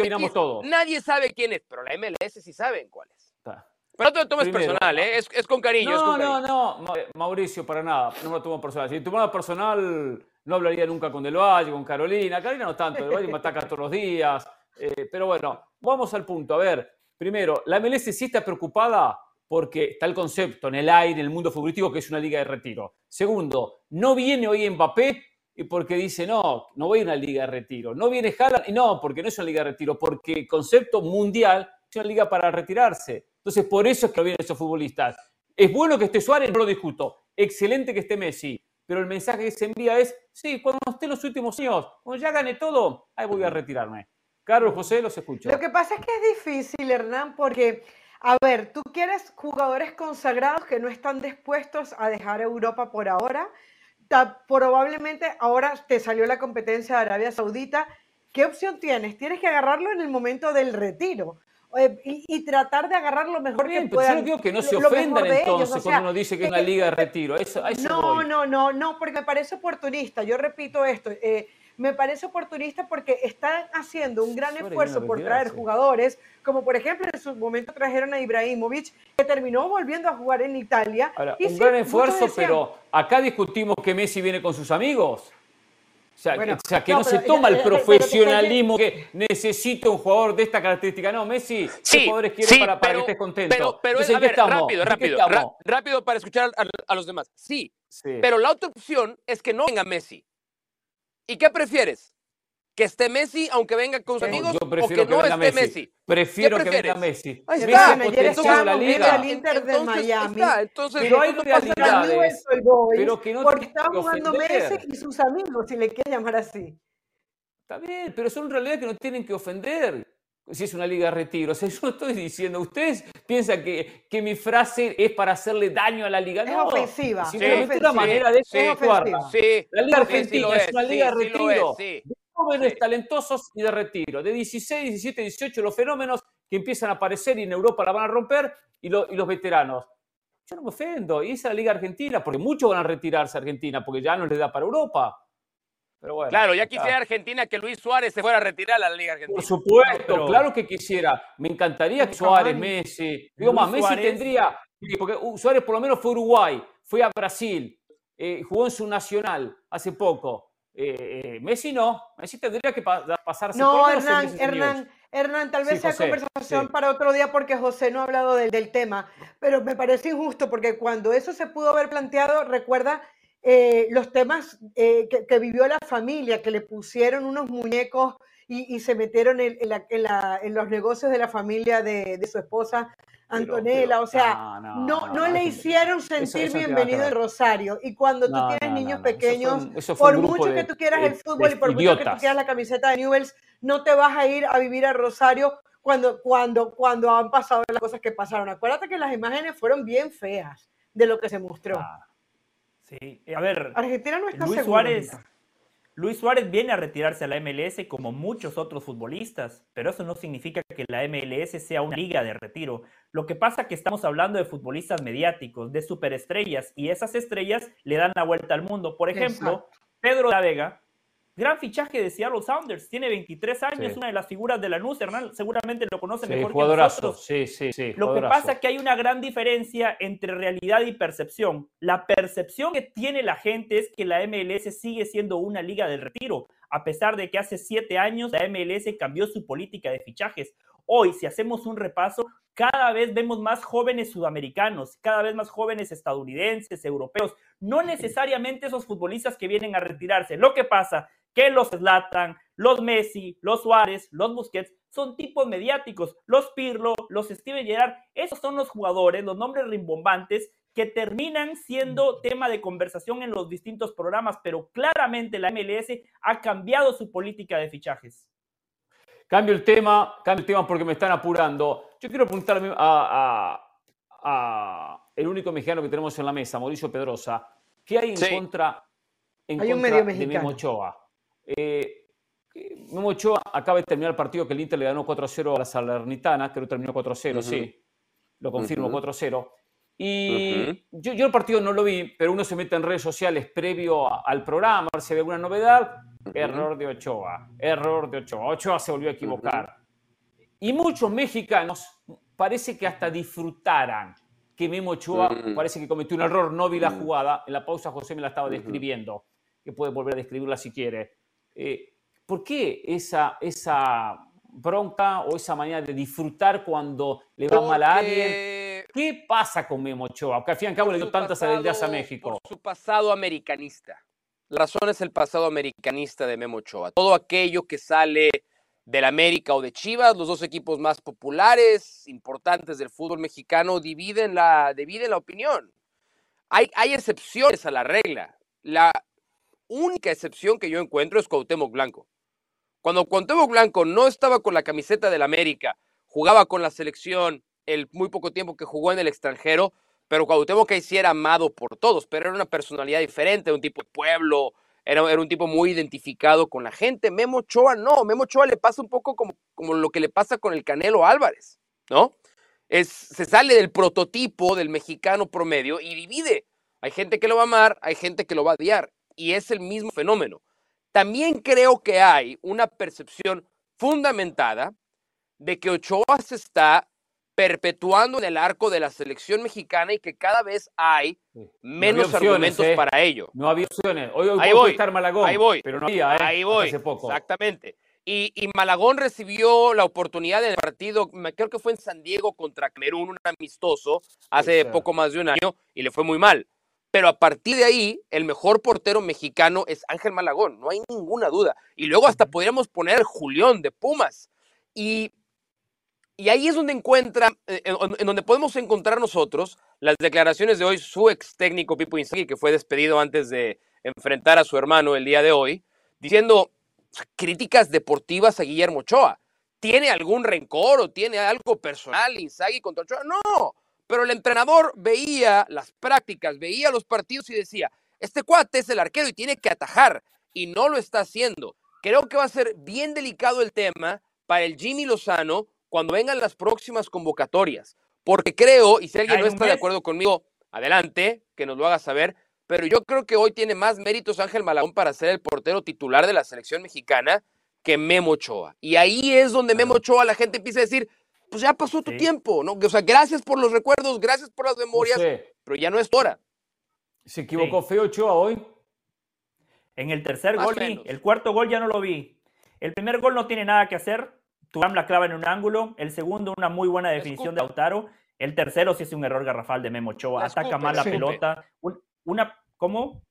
Speaker 4: nadie sabe quién es, pero la MLS sí saben cuál es.
Speaker 1: Está.
Speaker 4: Pero no te lo tomes
Speaker 1: Primero,
Speaker 4: personal, ¿eh? es, es con cariño. es
Speaker 1: No,
Speaker 4: con
Speaker 1: no,
Speaker 4: cariño.
Speaker 1: no, Ma- Mauricio, para nada. No me lo tomo personal. Si tomara personal, no hablaría nunca con Del Valle, con Carolina. Carolina no tanto, Del Valle me ataca todos los días. Eh, pero bueno, vamos al punto. A ver, primero, la MLS sí está preocupada porque está el concepto en el aire, en el mundo futbolístico, que es una liga de retiro. Segundo, no viene hoy Mbappé y porque dice, no, no voy a una liga de retiro. No viene Haaland y no, porque no es una liga de retiro, porque el concepto mundial es una liga para retirarse. Entonces, por eso es que vienen esos futbolistas. Es bueno que esté Suárez, no lo discuto. Excelente que esté Messi. Pero el mensaje que se envía es, sí, cuando esté los últimos años, cuando ya gane todo, ahí voy a retirarme. Carlos, José, los escucho.
Speaker 3: Lo que pasa es que es difícil, Hernán, porque, a ver, tú quieres jugadores consagrados que no están dispuestos a dejar Europa por ahora. Probablemente ahora te salió la competencia de Arabia Saudita. ¿Qué opción tienes? Tienes que agarrarlo en el momento del retiro. Y, y tratar de agarrar lo mejor
Speaker 1: Bien,
Speaker 3: que
Speaker 1: pero yo
Speaker 3: puedan.
Speaker 1: no digo que no se ofendan
Speaker 3: ellos,
Speaker 1: entonces
Speaker 3: o sea,
Speaker 1: cuando uno dice que es una liga de retiro. Eso,
Speaker 3: no,
Speaker 1: voy.
Speaker 3: no, no, no, porque me parece oportunista. Yo repito esto. eh, me parece oportunista porque están haciendo un gran esfuerzo por traer jugadores, como por ejemplo en su momento trajeron a Ibrahimovic, que terminó volviendo a jugar en Italia.
Speaker 1: Ahora,
Speaker 3: Y
Speaker 1: un
Speaker 3: sí,
Speaker 1: gran esfuerzo,
Speaker 3: decían,
Speaker 1: pero acá discutimos que Messi viene con sus amigos. O sea,
Speaker 3: Bueno,
Speaker 1: que, o sea, que no,
Speaker 3: no,
Speaker 1: se
Speaker 3: pero-
Speaker 1: toma
Speaker 3: eh,
Speaker 1: el
Speaker 3: eh, pero- pero-
Speaker 1: profesionalismo que necesita un jugador de esta característica. No, Messi, ¿qué
Speaker 4: Sí,
Speaker 1: jugadores quiere
Speaker 4: sí,
Speaker 1: para, para
Speaker 4: pero-
Speaker 1: que estés contento?
Speaker 4: Pero, pero
Speaker 1: Entonces,
Speaker 4: a
Speaker 1: ¿en qué
Speaker 4: ver,
Speaker 1: estamos?
Speaker 4: rápido,
Speaker 1: ¿En qué
Speaker 4: rápido, rápido para escuchar a, a los demás. Sí,
Speaker 1: Sí.
Speaker 4: pero la otra opción es que no venga Messi. ¿Y qué prefieres? ¿Que esté Messi aunque venga con sus
Speaker 3: No,
Speaker 4: amigos
Speaker 1: yo
Speaker 4: o
Speaker 1: prefiero
Speaker 4: que no
Speaker 1: venga
Speaker 4: esté Messi?
Speaker 1: Prefiero
Speaker 4: ¿Qué
Speaker 1: que venga? Messi.
Speaker 4: Ahí
Speaker 1: Messi
Speaker 4: está.
Speaker 1: ha
Speaker 3: Ayer
Speaker 1: potenciado
Speaker 3: estaban
Speaker 1: la liga.
Speaker 3: al Inter de
Speaker 4: Entonces, ahí
Speaker 3: Miami.
Speaker 4: está, entonces,
Speaker 1: Pero hay realidades, pero que no
Speaker 3: porque
Speaker 1: que
Speaker 3: jugando. Messi y sus amigos, si le quieres llamar así.
Speaker 1: Está bien, pero son realidades que no tienen que ofender si es una liga de retiro. O sea, [LAUGHS] yo no estoy diciendo, ustedes piensan que, que mi frase es para hacerle daño a la liga.
Speaker 3: Es
Speaker 1: no,
Speaker 3: ofensiva, es
Speaker 1: Simplemente una
Speaker 3: ofensiva.
Speaker 1: manera de
Speaker 4: Sí. Sí,
Speaker 1: La Liga
Speaker 4: sí,
Speaker 1: Argentina
Speaker 4: sí lo
Speaker 1: es una liga de
Speaker 4: sí, sí es,
Speaker 1: retiro. Jóvenes
Speaker 4: Sí.
Speaker 1: talentosos y de retiro. De 16, 17, 18, los fenómenos que empiezan a aparecer y en Europa la van a romper y, lo- y los veteranos. Yo no me ofendo. Y esa es la Liga Argentina, porque muchos van a retirarse a Argentina, porque ya no les da para Europa. Pero bueno,
Speaker 4: Claro, ya quisiera Argentina que Luis Suárez se fuera a retirar a la Liga Argentina.
Speaker 1: Por supuesto,
Speaker 2: Pero-
Speaker 1: claro que quisiera. Me encantaría que Suárez. Messi. Digo más, Messi
Speaker 2: Suárez.
Speaker 1: tendría. Porque uh, Suárez por lo menos fue a Uruguay, fue a Brasil, eh, jugó en su nacional hace poco. Eh, eh, Messi no. Messi tendría que pa- pasarse
Speaker 3: No, Hernán, Hernán. Hernán, tal
Speaker 1: Sí,
Speaker 3: vez sea
Speaker 1: José,
Speaker 3: conversación
Speaker 1: sí.
Speaker 3: para otro día porque José no ha hablado del, del tema, pero me parece injusto porque cuando eso se pudo haber planteado, recuerda eh, los temas eh, que, que vivió la familia, que le pusieron unos muñecos y, y se metieron en, en la- en la- en los negocios de la familia de, de su esposa
Speaker 1: Pero-
Speaker 3: Antonella,
Speaker 1: pero-
Speaker 3: o sea,
Speaker 1: no, no,
Speaker 3: no,
Speaker 1: no,
Speaker 3: le
Speaker 1: eso-
Speaker 3: hicieron
Speaker 1: eso-
Speaker 3: sentir
Speaker 1: eso nada
Speaker 3: bienvenido en. Rosario. Y cuando tú tienes niños.
Speaker 1: Eso fue
Speaker 3: pequeños,
Speaker 1: un- eso fue un
Speaker 3: por mucho
Speaker 1: de-
Speaker 3: que tú quieras el fútbol y por mucho que tú
Speaker 1: idiotas.
Speaker 3: quieras la camiseta de Newells, no te vas a ir a vivir a Rosario cuando, cuando, cuando han pasado las cosas que pasaron. Acuérdate que las imágenes fueron bien feas de lo que se mostró.
Speaker 1: Ah,
Speaker 2: Sí, a ver,
Speaker 3: Argentina no está
Speaker 2: Luis
Speaker 3: seguro
Speaker 2: Suárez. Luis Suárez viene a retirarse a la MLS como muchos otros futbolistas, pero eso no significa que la MLS sea una liga de retiro. Lo que pasa es que estamos hablando de futbolistas mediáticos, de superestrellas, y esas estrellas le dan la vuelta al mundo. Por ejemplo, Pedro de la Vega, gran fichaje de Seattle Sounders, tiene 23 años,
Speaker 1: Sí.
Speaker 2: una de las figuras de la NUS, Hernán seguramente lo conoce
Speaker 1: sí,
Speaker 2: mejor que
Speaker 1: jugadorazo.
Speaker 2: nosotros.
Speaker 1: Sí, sí, sí.
Speaker 2: Lo que pasa es que hay una gran diferencia entre realidad y percepción. La percepción que tiene la gente es que la MLS sigue siendo una liga del retiro, a pesar de que hace siete años la MLS cambió su política de fichajes. hoy, si hacemos un repaso, cada vez vemos más jóvenes sudamericanos, cada vez más jóvenes estadounidenses, europeos, no necesariamente esos futbolistas que vienen a retirarse. Lo que pasa que los Zlatan, los Messi, los Suárez, los Busquets son tipos mediáticos, los Pirlo, los Steven Gerrard, esos son los jugadores, los nombres rimbombantes que terminan siendo tema de conversación en los distintos programas, pero claramente la MLS ha cambiado su política de fichajes.
Speaker 1: Cambio el tema, cambio el tema porque me están apurando. Yo quiero preguntarle a, el único mexicano que tenemos en la mesa, Mauricio Pedrosa, ¿qué hay en contra, en
Speaker 3: hay
Speaker 1: contra
Speaker 3: un medio
Speaker 1: de Memo Ochoa? Eh, Memo Ochoa acaba de terminar el partido que el Inter le ganó 4-0 a la Salernitana, que lo terminó 4-0, sí, lo confirmo, 4-0. Y yo, yo, el partido no lo vi, pero uno se mete en redes sociales previo al programa, a ver si había alguna novedad. Error de Ochoa, error de Ochoa. Ochoa se volvió a equivocar. Y muchos mexicanos parece que hasta disfrutaran que Memo Ochoa parece que cometió un error, no vi la jugada. En la pausa José me la estaba describiendo, que puede volver a describirla si quiere. Eh, ¿Por qué esa, esa bronca o esa manera de disfrutar cuando le va mal a alguien. ¿Qué pasa con Memo Ochoa? Que al fin y al cabo le dio tantas alegrías a México.
Speaker 4: Por su pasado americanista. La razón es el pasado americanista de Memo Ochoa. Todo aquello que sale del América o de Chivas, los dos equipos más populares, importantes del fútbol mexicano, dividen la, dividen la opinión. Hay, hay excepciones a la regla. La única excepción que yo encuentro es Cuauhtémoc Blanco. Cuando Cuauhtémoc Blanco no estaba con la camiseta del América, jugaba con la selección el muy poco tiempo que jugó en el extranjero, pero Cuauhtémoc que sí era amado por todos, pero era una personalidad diferente, un tipo de pueblo, era, un tipo muy identificado con la gente. Memo Ochoa no, Memo Ochoa le pasa un poco como, como lo que le pasa con el Canelo Álvarez, ¿no? Es, se sale del prototipo del mexicano promedio y divide. Hay gente que lo va a amar, hay gente que lo va a odiar, y es el mismo fenómeno. También creo que hay una percepción fundamentada de que Ochoa se está perpetuando en el arco de la selección mexicana y que cada vez hay menos argumentos
Speaker 1: ¿eh?
Speaker 4: para ello.
Speaker 1: No había opciones. Hoy, hoy
Speaker 4: ahí voy,
Speaker 1: estar Malagón,
Speaker 4: ahí voy,
Speaker 1: pero no había, ¿eh?
Speaker 4: ahí voy,
Speaker 1: hace poco.
Speaker 4: exactamente. Y, y, Malagón recibió la oportunidad en el partido, creo que fue en San Diego contra Camerún, un amistoso, hace poco más de un año, y le fue muy mal. Pero a partir de ahí, el mejor portero mexicano es Ángel Malagón, no hay ninguna duda. Y luego hasta podríamos poner Julián de Pumas. Y, y ahí es donde encuentra, eh, en donde podemos encontrar nosotros las declaraciones de hoy, su ex técnico Pipo Inzaghi, que fue despedido antes de enfrentar a su hermano el día de hoy, diciendo críticas deportivas a Guillermo Ochoa. ¿Tiene algún rencor o tiene algo personal Inzaghi contra Ochoa? No, pero el entrenador veía las prácticas, veía los partidos y decía, este cuate es el arquero y tiene que atajar y no lo está haciendo. Creo que va a ser bien delicado el tema para el Jimmy Lozano cuando vengan las próximas convocatorias, porque creo, y si alguien no está de acuerdo conmigo, adelante, que nos lo haga saber, pero yo creo que hoy tiene más méritos Ángel Malagón para ser el portero titular de la selección mexicana que Memo Ochoa. Y ahí es donde Memo Ochoa la gente empieza a decir, pues ya pasó tu tiempo, ¿no? O sea, gracias por los recuerdos, gracias por las memorias, pero ya no es hora.
Speaker 1: ¿Se equivocó feo Ochoa hoy?
Speaker 2: En el tercer gol, el cuarto gol ya no lo vi. El primer gol no tiene nada que hacer. Turam la clava en un ángulo. El segundo, una muy buena definición de Lautaro. El tercero sí es un error garrafal de Memo Ochoa. Ataca mal la pelota. Una, ¿Cómo?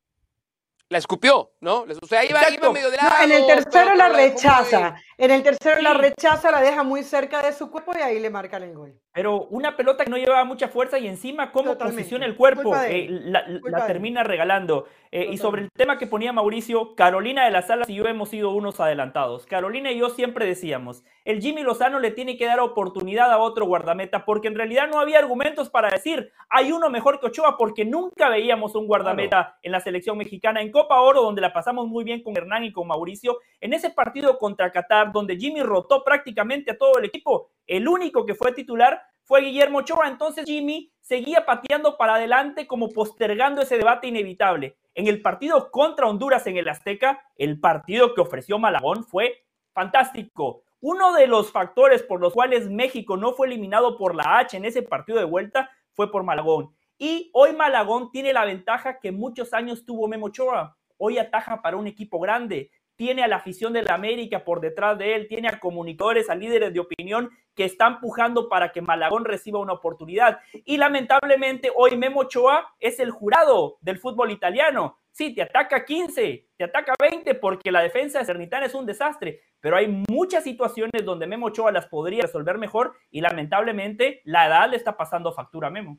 Speaker 4: la escupió, ¿no? O sea, iba, iba medio de lado.
Speaker 3: No, en el tercero la rechaza. En el tercero la rechaza, la deja muy cerca de su cuerpo y ahí le marcan el gol.
Speaker 2: Pero una pelota que no llevaba mucha fuerza y encima cómo posiciona el cuerpo, eh, la, termina regalando. Eh, y sobre el tema que ponía Mauricio, Carolina de las Salas y yo hemos sido unos adelantados. Carolina y yo siempre decíamos, el Jimmy Lozano le tiene que dar oportunidad a otro guardameta porque en realidad no había argumentos para decir, hay uno mejor que Ochoa porque nunca veíamos un guardameta en la selección mexicana. En Copa Oro, donde la pasamos muy bien con Hernán y con Mauricio, en ese partido contra Qatar, donde Jimmy rotó prácticamente a todo el equipo, el único que fue titular fue Guillermo Ochoa. Entonces Jimmy seguía pateando para adelante como postergando ese debate inevitable. En el partido contra Honduras en el Azteca, el partido que ofreció Malagón fue fantástico. Uno de los factores por los cuales México no fue eliminado por la H en ese partido de vuelta fue por Malagón. Y hoy Malagón tiene la ventaja que muchos años tuvo Memo Ochoa. Hoy ataja para un equipo grande tiene a la afición de la América por detrás de él, tiene a comunicadores, a líderes de opinión que están pujando para que Malagón reciba una oportunidad. Y lamentablemente hoy Memo Ochoa es el jurado del fútbol italiano. Sí, te ataca 15, te ataca 20 porque la defensa de Cernitán es un desastre, pero hay muchas situaciones donde Memo Ochoa las podría resolver mejor y lamentablemente la edad le está pasando factura a Memo.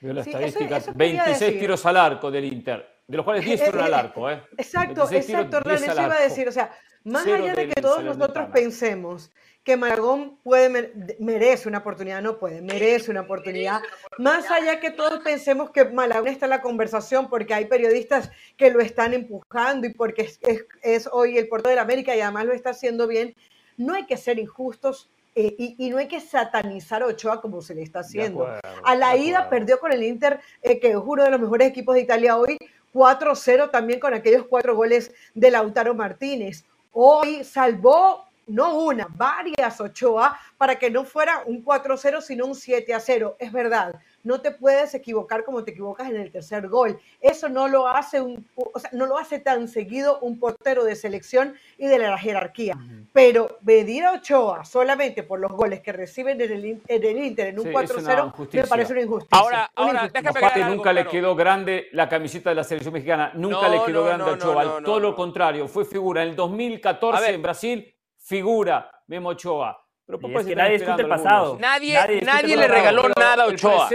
Speaker 1: Veo la estadística, 26 tiros al arco del Inter, de los cuales 10 fueron al arco. ¿eh?
Speaker 3: Exacto, exacto, Hernán, eso iba a decir, o sea, más allá de que todos nosotros pensemos que Maragón puede, merece una oportunidad, no puede, merece una oportunidad. Más allá que todos pensemos que Malagón está en la conversación porque hay periodistas que lo están empujando y porque es, hoy el puerto de la América y además lo está haciendo bien, no hay que ser injustos eh, y, no hay que satanizar a Ochoa como se le está haciendo. a la ida perdió con el Inter, eh, que es uno de los mejores equipos de Italia hoy, 4-0 también con aquellos cuatro goles de Lautaro Martínez. Hoy salvó no una, varias Ochoa, para que no fuera un 4-0, sino un 7-0. Es verdad, no te puedes equivocar como te equivocas en el tercer gol. Eso no lo hace, un, o sea, no lo hace tan seguido un portero de selección y de la jerarquía. Pero medir a Ochoa solamente por los goles que reciben en el, en el Inter en un 4-0 me parece una injusticia.
Speaker 1: Ahora, ahora déjame nunca le quedó grande la camiseta de la selección mexicana, nunca le quedó grande a Ochoa, todo lo contrario, fue figura. En el 2014 en Brasil figura Memo Ochoa.
Speaker 2: Pero es que nadie discute el pasado.
Speaker 4: Nadie, nadie, le regaló nada a Ochoa.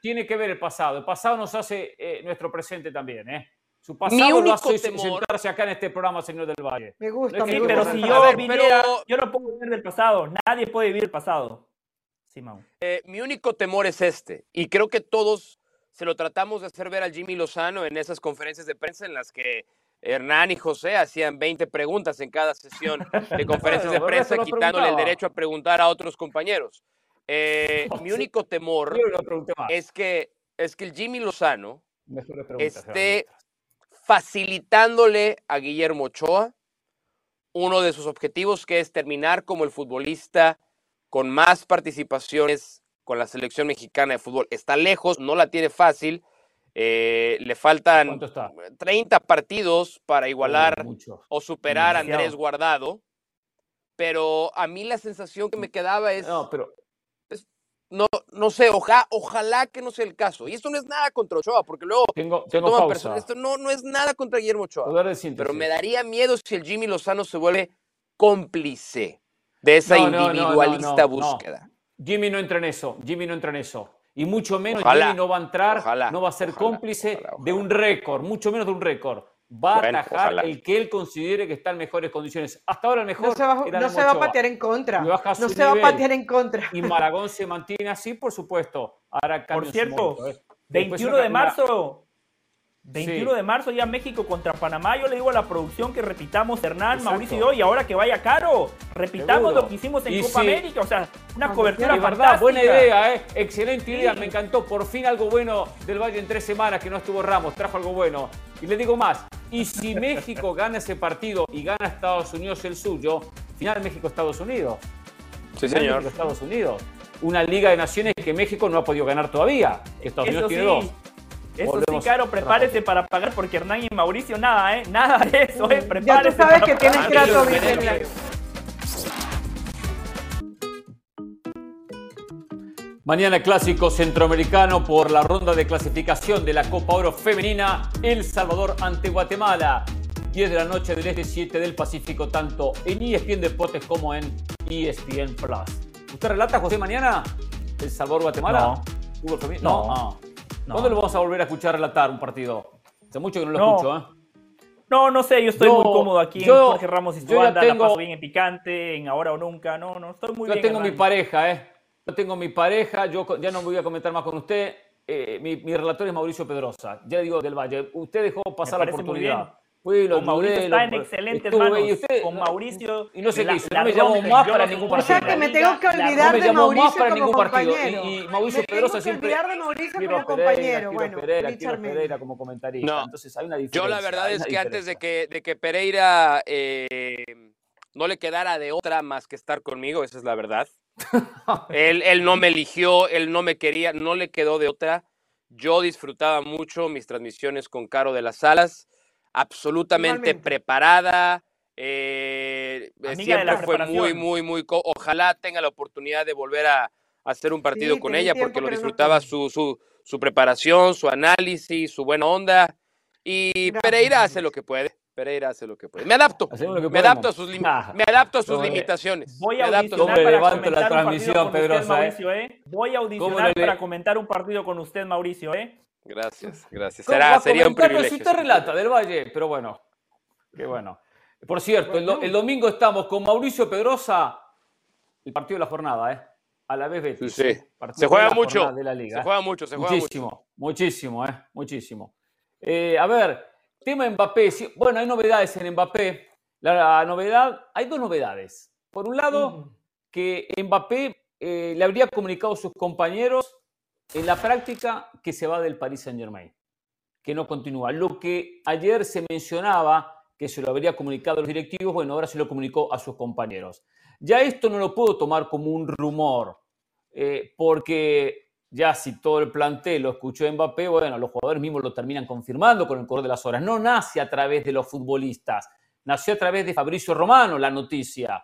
Speaker 1: tiene que ver el pasado. El pasado nos hace eh, nuestro presente también. ¿eh? Su pasado lo hace sentarse acá en este programa, señor del Valle.
Speaker 3: Me gusta,
Speaker 2: me Pero si yo viniera, yo no puedo vivir del pasado. Nadie puede vivir el pasado.
Speaker 4: Sí, eh, mi único temor es este. Y creo que todos se lo tratamos de hacer ver al Jimmy Lozano en esas conferencias de prensa en las que Hernán y José hacían 20 preguntas en cada sesión de [LAUGHS] conferencias de prensa, quitándole el derecho a preguntar a otros compañeros. Eh, [LAUGHS] mi único temor es que, es que el Jimmy Lozano esté facilitándole a Guillermo Ochoa uno de sus objetivos, que es terminar como el futbolista con más participaciones con la selección mexicana de fútbol. Está lejos, no la tiene fácil, eh, le faltan 30 partidos para igualar o superar a Andrés Guardado. Pero a mí la sensación que me quedaba es.
Speaker 1: No, pero.
Speaker 4: no, no sé, ojalá que no sea el caso. Y esto no es nada contra Ochoa, porque luego.
Speaker 1: Tengo, tengo
Speaker 4: Esto no, no es nada contra Guillermo Ochoa. Pero me daría miedo si el Jimmy Lozano se vuelve cómplice de esa individualista búsqueda.
Speaker 1: Jimmy no entra en eso. Jimmy no entra en eso y mucho menos Jimmy no va a entrar, no va a ser cómplice de un récord, mucho menos de un récord. Va a atajar el que él considere que está en mejores condiciones. Hasta ahora el mejor.
Speaker 3: No se va, no se va a patear en contra. No se va a patear en contra.
Speaker 1: Y Maragón se mantiene así, por supuesto. Ahora
Speaker 2: Por cierto, 21 ¿eh? de marzo, 21 de marzo ya México contra Panamá. Yo le digo a la producción que repitamos Hernán, Mauricio y ahora que vaya caro. Repitamos lo que hicimos en Copa América. O sea, una cobertura
Speaker 1: es verdad, buena idea, ¿eh? excelente idea. Me encantó. Por fin algo bueno del Valle en tres semanas que no estuvo Ramos. Trajo algo bueno. Y le digo más. Y si [LAUGHS] México gana ese partido y gana Estados Unidos el suyo, final México-Estados Unidos.
Speaker 4: Sí, señor.
Speaker 1: México-Estados Unidos. Una Liga de Naciones que México no ha podido ganar todavía. Estados Unidos tiene dos.
Speaker 2: Eso sí, Caro, prepárese para pagar porque Hernán y Mauricio nada, ¿eh? Nada de eso, ¿eh? Prepárese.
Speaker 3: Ya tú sabes que tienes que ir a tu
Speaker 1: Mañana clásico centroamericano por la ronda de clasificación de la Copa Oro Femenina, El Salvador ante Guatemala. 10 de la noche del Este 7 del Pacífico, tanto en ESPN Deportes como en ESPN Plus. ¿Usted relata, José, mañana? ¿El Salvador Guatemala?
Speaker 2: No. No.
Speaker 1: Ah. ¿Cuándo lo vamos a volver a escuchar relatar un partido? Hace mucho que no lo escucho, ¿eh?
Speaker 2: No, no sé, yo estoy muy cómodo aquí en Jorge Ramos y tengo, la paso bien en picante, en ahora o nunca, no, no, estoy muy
Speaker 1: yo
Speaker 2: bien.
Speaker 1: Yo tengo mi pareja, ¿eh? Yo tengo mi pareja, yo ya no voy a comentar más con usted. Eh, mi, mi, relator es Mauricio Pedrosa, ya digo del Valle. Usted dejó pasar la oportunidad.
Speaker 2: Fui, con Mauricio está en excelentes manos. Y usted, con Mauricio.
Speaker 1: Y no sé qué hizo, no me llamó más para ningún partido.
Speaker 3: O sea que me tengo que olvidar de Mauricio para como compañero.
Speaker 1: Y, y Mauricio Pedrosa siempre.
Speaker 3: olvidar de Mauricio como compañero.
Speaker 1: Bueno, Pereira, Pereira como comentarista.
Speaker 4: No, Entonces hay una diferencia. Yo la verdad es que antes de que, de que Pereira eh, no le quedara de otra más que estar conmigo, esa es la verdad. [LAUGHS] él, él no me eligió, él no me quería, no le quedó de otra. Yo disfrutaba mucho mis transmisiones con Caro de las Salas absolutamente preparada. eh,
Speaker 2: de
Speaker 4: siempre fue muy, muy, muy. Ojalá tenga la oportunidad de volver a, a hacer un partido
Speaker 3: Sí,
Speaker 4: con ella
Speaker 3: tiempo
Speaker 4: porque lo
Speaker 3: no
Speaker 4: disfrutaba
Speaker 3: vemos.
Speaker 4: su, su, su preparación, su análisis, su buena onda. Y
Speaker 3: Gracias,
Speaker 4: Pereira hace lo que puede. Pereira hace lo que puede. Me adapto.
Speaker 1: Que
Speaker 4: Me adapto a sus, lim-
Speaker 1: Ah,
Speaker 4: me adapto a sus
Speaker 1: Hombre,
Speaker 4: limitaciones.
Speaker 2: Voy
Speaker 4: me
Speaker 2: a
Speaker 4: adapto
Speaker 1: levanto la transmisión,
Speaker 2: con usted,
Speaker 1: ¿eh?
Speaker 2: Mauricio, ¿eh? Voy a
Speaker 1: ¿Cómo
Speaker 2: audicionar para comentar un partido con usted, Mauricio, ¿eh?
Speaker 4: Gracias, gracias.
Speaker 1: ¿Cómo va
Speaker 4: Será, sería un privilegio.
Speaker 1: Si usted relata del Valle, pero bueno, qué bueno. Por cierto, el, el domingo estamos con Mauricio Pedrosa, el partido de la jornada, ¿eh? A la vez
Speaker 4: Sí,
Speaker 1: Betis.
Speaker 4: sí.
Speaker 1: Partido
Speaker 4: Se
Speaker 1: de
Speaker 4: juega
Speaker 1: la
Speaker 4: mucho.
Speaker 1: jornada De la liga,
Speaker 4: Se
Speaker 1: ¿eh?
Speaker 4: juega mucho, se juega mucho.
Speaker 1: muchísimo, muchísimo, ¿eh? Muchísimo. Eh, a ver, tema Mbappé. sí, bueno, hay novedades en Mbappé. La, novedad, hay dos novedades. Por un lado,
Speaker 3: Ujú.
Speaker 1: que Mbappé eh, le habría comunicado a sus compañeros en la práctica que se va del Paris Saint Germain, que no continúa. Lo que ayer se mencionaba que se lo habría comunicado a los directivos, bueno, ahora se lo comunicó a sus compañeros. Ya esto no lo puedo tomar como un rumor, eh, porque ya si todo el plantel lo escuchó Mbappé, bueno, los jugadores mismos lo terminan confirmando con el correr de las horas. No nace a través de los futbolistas, nació a través de Fabricio Romano la noticia,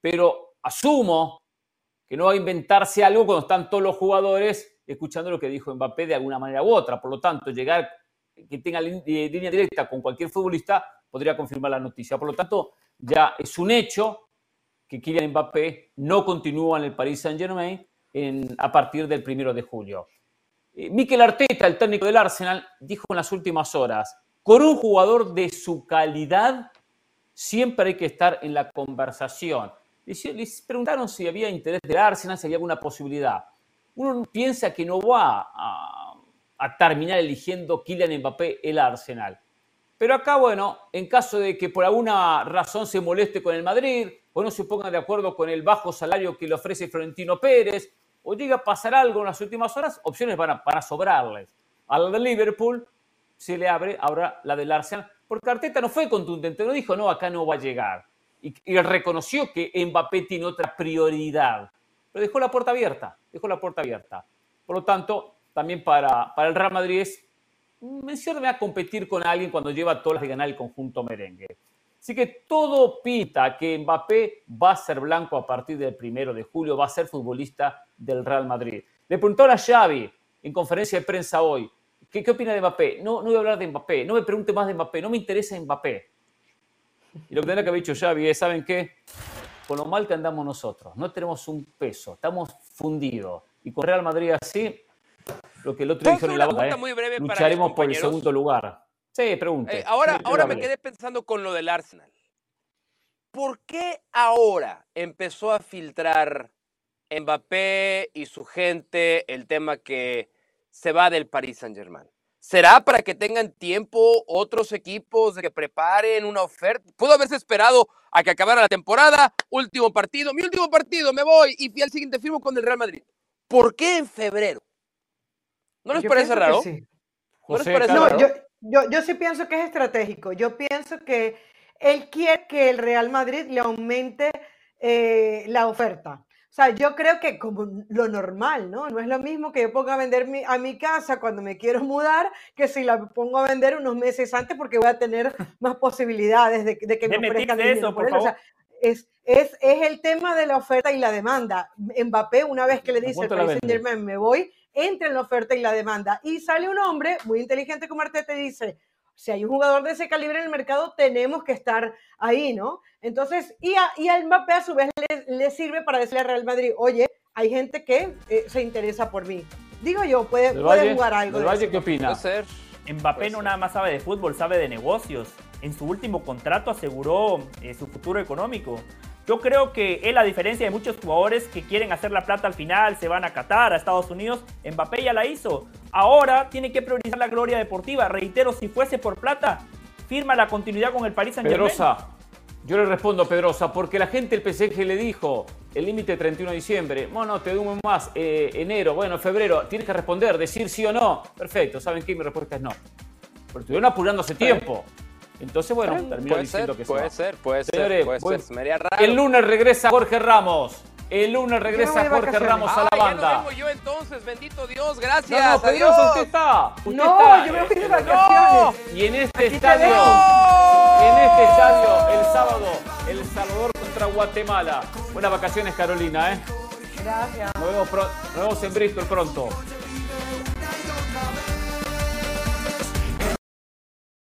Speaker 1: pero asumo que no va a inventarse algo cuando están todos los jugadores escuchando lo que dijo Mbappé de alguna manera u otra. Por lo tanto, llegar que tenga eh, línea directa con cualquier futbolista podría confirmar la noticia. Por lo tanto, ya es un hecho que Kylian Mbappé no continúa en el Paris Saint-Germain a partir del primero de julio. Eh, Mikel Arteta, el técnico del Arsenal, dijo en las últimas horas, con un jugador de su calidad siempre hay que estar en la conversación. Les, les preguntaron si había interés del Arsenal, si había alguna posibilidad. Uno piensa que no va a, terminar eligiendo Kylian Mbappé el Arsenal. Pero acá, bueno, en caso de que por alguna razón se moleste con el Madrid, o no se ponga de acuerdo con el bajo salario que le ofrece Florentino Pérez, o llega a pasar algo en las últimas horas, opciones van a, van a sobrarles. A la de Liverpool se le abre ahora la del Arsenal, porque Arteta no fue contundente, no dijo, no, acá no va a llegar. Y, y reconoció que Mbappé tiene otra prioridad, pero dejó la puerta abierta, dejó la puerta abierta. Por lo tanto, también para, para el Real Madrid es me sirve a competir con alguien cuando lleva todas las de ganar el conjunto merengue. Así que todo pinta que Mbappé va a ser blanco a partir del primero de julio, va a ser futbolista del Real Madrid. Le preguntó a Xavi en conferencia de prensa hoy, ¿qué, qué opina de Mbappé? No, no voy a hablar de Mbappé, no me pregunte más de Mbappé, no me interesa Mbappé. Y lo que tendría que haber dicho Xavi es, ¿saben qué? Con lo mal que andamos nosotros, no tenemos un peso, estamos fundidos. Y con Real Madrid así, lo que el otro
Speaker 4: ¿Puedo
Speaker 1: dijo en la boca, ¿eh?
Speaker 4: muy breve para mis
Speaker 1: lucharemos por el segundo lugar. Sí, pregunte.
Speaker 4: Eh, ahora ahora me quedé pensando con lo del Arsenal. ¿Por qué ahora empezó a filtrar Mbappé y su gente el tema que se va del Paris Saint-Germain? ¿Será para que tengan tiempo otros equipos de que preparen una oferta? Pudo haberse esperado a que acabara la temporada, último partido, mi último partido, me voy y al siguiente firmo con el Real Madrid. ¿Por qué en febrero? ¿No les
Speaker 3: Yo
Speaker 4: parece raro?
Speaker 3: sí.
Speaker 4: ¿No les parece.
Speaker 3: No,
Speaker 4: raro?
Speaker 3: yo, yo, yo sí pienso que es estratégico. Yo pienso que él quiere que el Real Madrid le aumente eh, la oferta. O sea, yo creo que como lo normal, ¿no? No es lo mismo que yo ponga a vender mi- a mi casa cuando me quiero mudar que si la pongo a vender unos meses antes porque voy a tener más posibilidades de, de que me ofrezcan dinero
Speaker 2: eso,
Speaker 3: por
Speaker 2: por
Speaker 3: él. O sea,
Speaker 2: favor.
Speaker 3: es, es, es el tema de la oferta y la demanda. Mbappé, una vez que le
Speaker 1: ¿A
Speaker 3: dice al? Saint-Germain, me voy, entra en la oferta y la demanda. Y sale un hombre muy inteligente como Arteta y dice, si hay un jugador de ese calibre en el mercado, tenemos que estar ahí, ¿no? Entonces, y a, y a Mbappé a su vez le, le sirve para decirle al Real Madrid, oye, hay gente que eh, se interesa por mí. Digo yo, puede, puede
Speaker 1: Valle,
Speaker 3: jugar algo.
Speaker 1: Del
Speaker 3: de
Speaker 1: Valle,
Speaker 3: eso.
Speaker 1: ¿qué opina?
Speaker 4: Puede ser.
Speaker 2: Mbappé
Speaker 4: Puede
Speaker 2: no nada más sabe de fútbol, sabe de negocios. En su último contrato aseguró eh, su futuro económico. Yo creo que él, a diferencia de muchos jugadores que quieren hacer la plata al final, se van a Qatar, a Estados Unidos, Mbappé ya la hizo. Ahora tiene que priorizar la gloria deportiva. Reitero, si fuese por plata, firma la continuidad con el Paris Saint Germain.
Speaker 1: Pedrosa, yo le respondo a Pedrosa, porque la gente del PSG le dijo el límite 31 de diciembre, bueno, te mes más, eh, enero, bueno, febrero, tienes que responder, decir sí o no. Perfecto, ¿saben qué? Mi respuesta es no. Pero estuvieron apurando hace tiempo. Entonces, bueno, terminó
Speaker 4: Puede
Speaker 1: diciendo
Speaker 4: ser,
Speaker 1: que
Speaker 4: puede ser, puede ser,
Speaker 1: Señores,
Speaker 4: puede
Speaker 1: voy-
Speaker 4: ser. Se me haría raro.
Speaker 1: El lunes regresa Jorge Ramos. El lunes regresa
Speaker 3: voy
Speaker 1: Jorge. Ramos a
Speaker 4: Ah,
Speaker 1: la
Speaker 4: ya
Speaker 1: banda.
Speaker 4: no vengo yo entonces, bendito Dios,
Speaker 1: No,
Speaker 4: gracias.
Speaker 1: no,
Speaker 4: adiós.
Speaker 1: usted está. Usted
Speaker 3: No,
Speaker 1: está.
Speaker 3: yo me fui de
Speaker 1: Eh,
Speaker 3: vacaciones.
Speaker 1: Y en este
Speaker 3: Aquí
Speaker 1: estadio, en este estadio, el sábado, El Salvador contra Guatemala. Buenas vacaciones, Carolina, ¿eh?
Speaker 3: Gracias.
Speaker 1: Nos vemos, pro- nos vemos en Bristol pronto.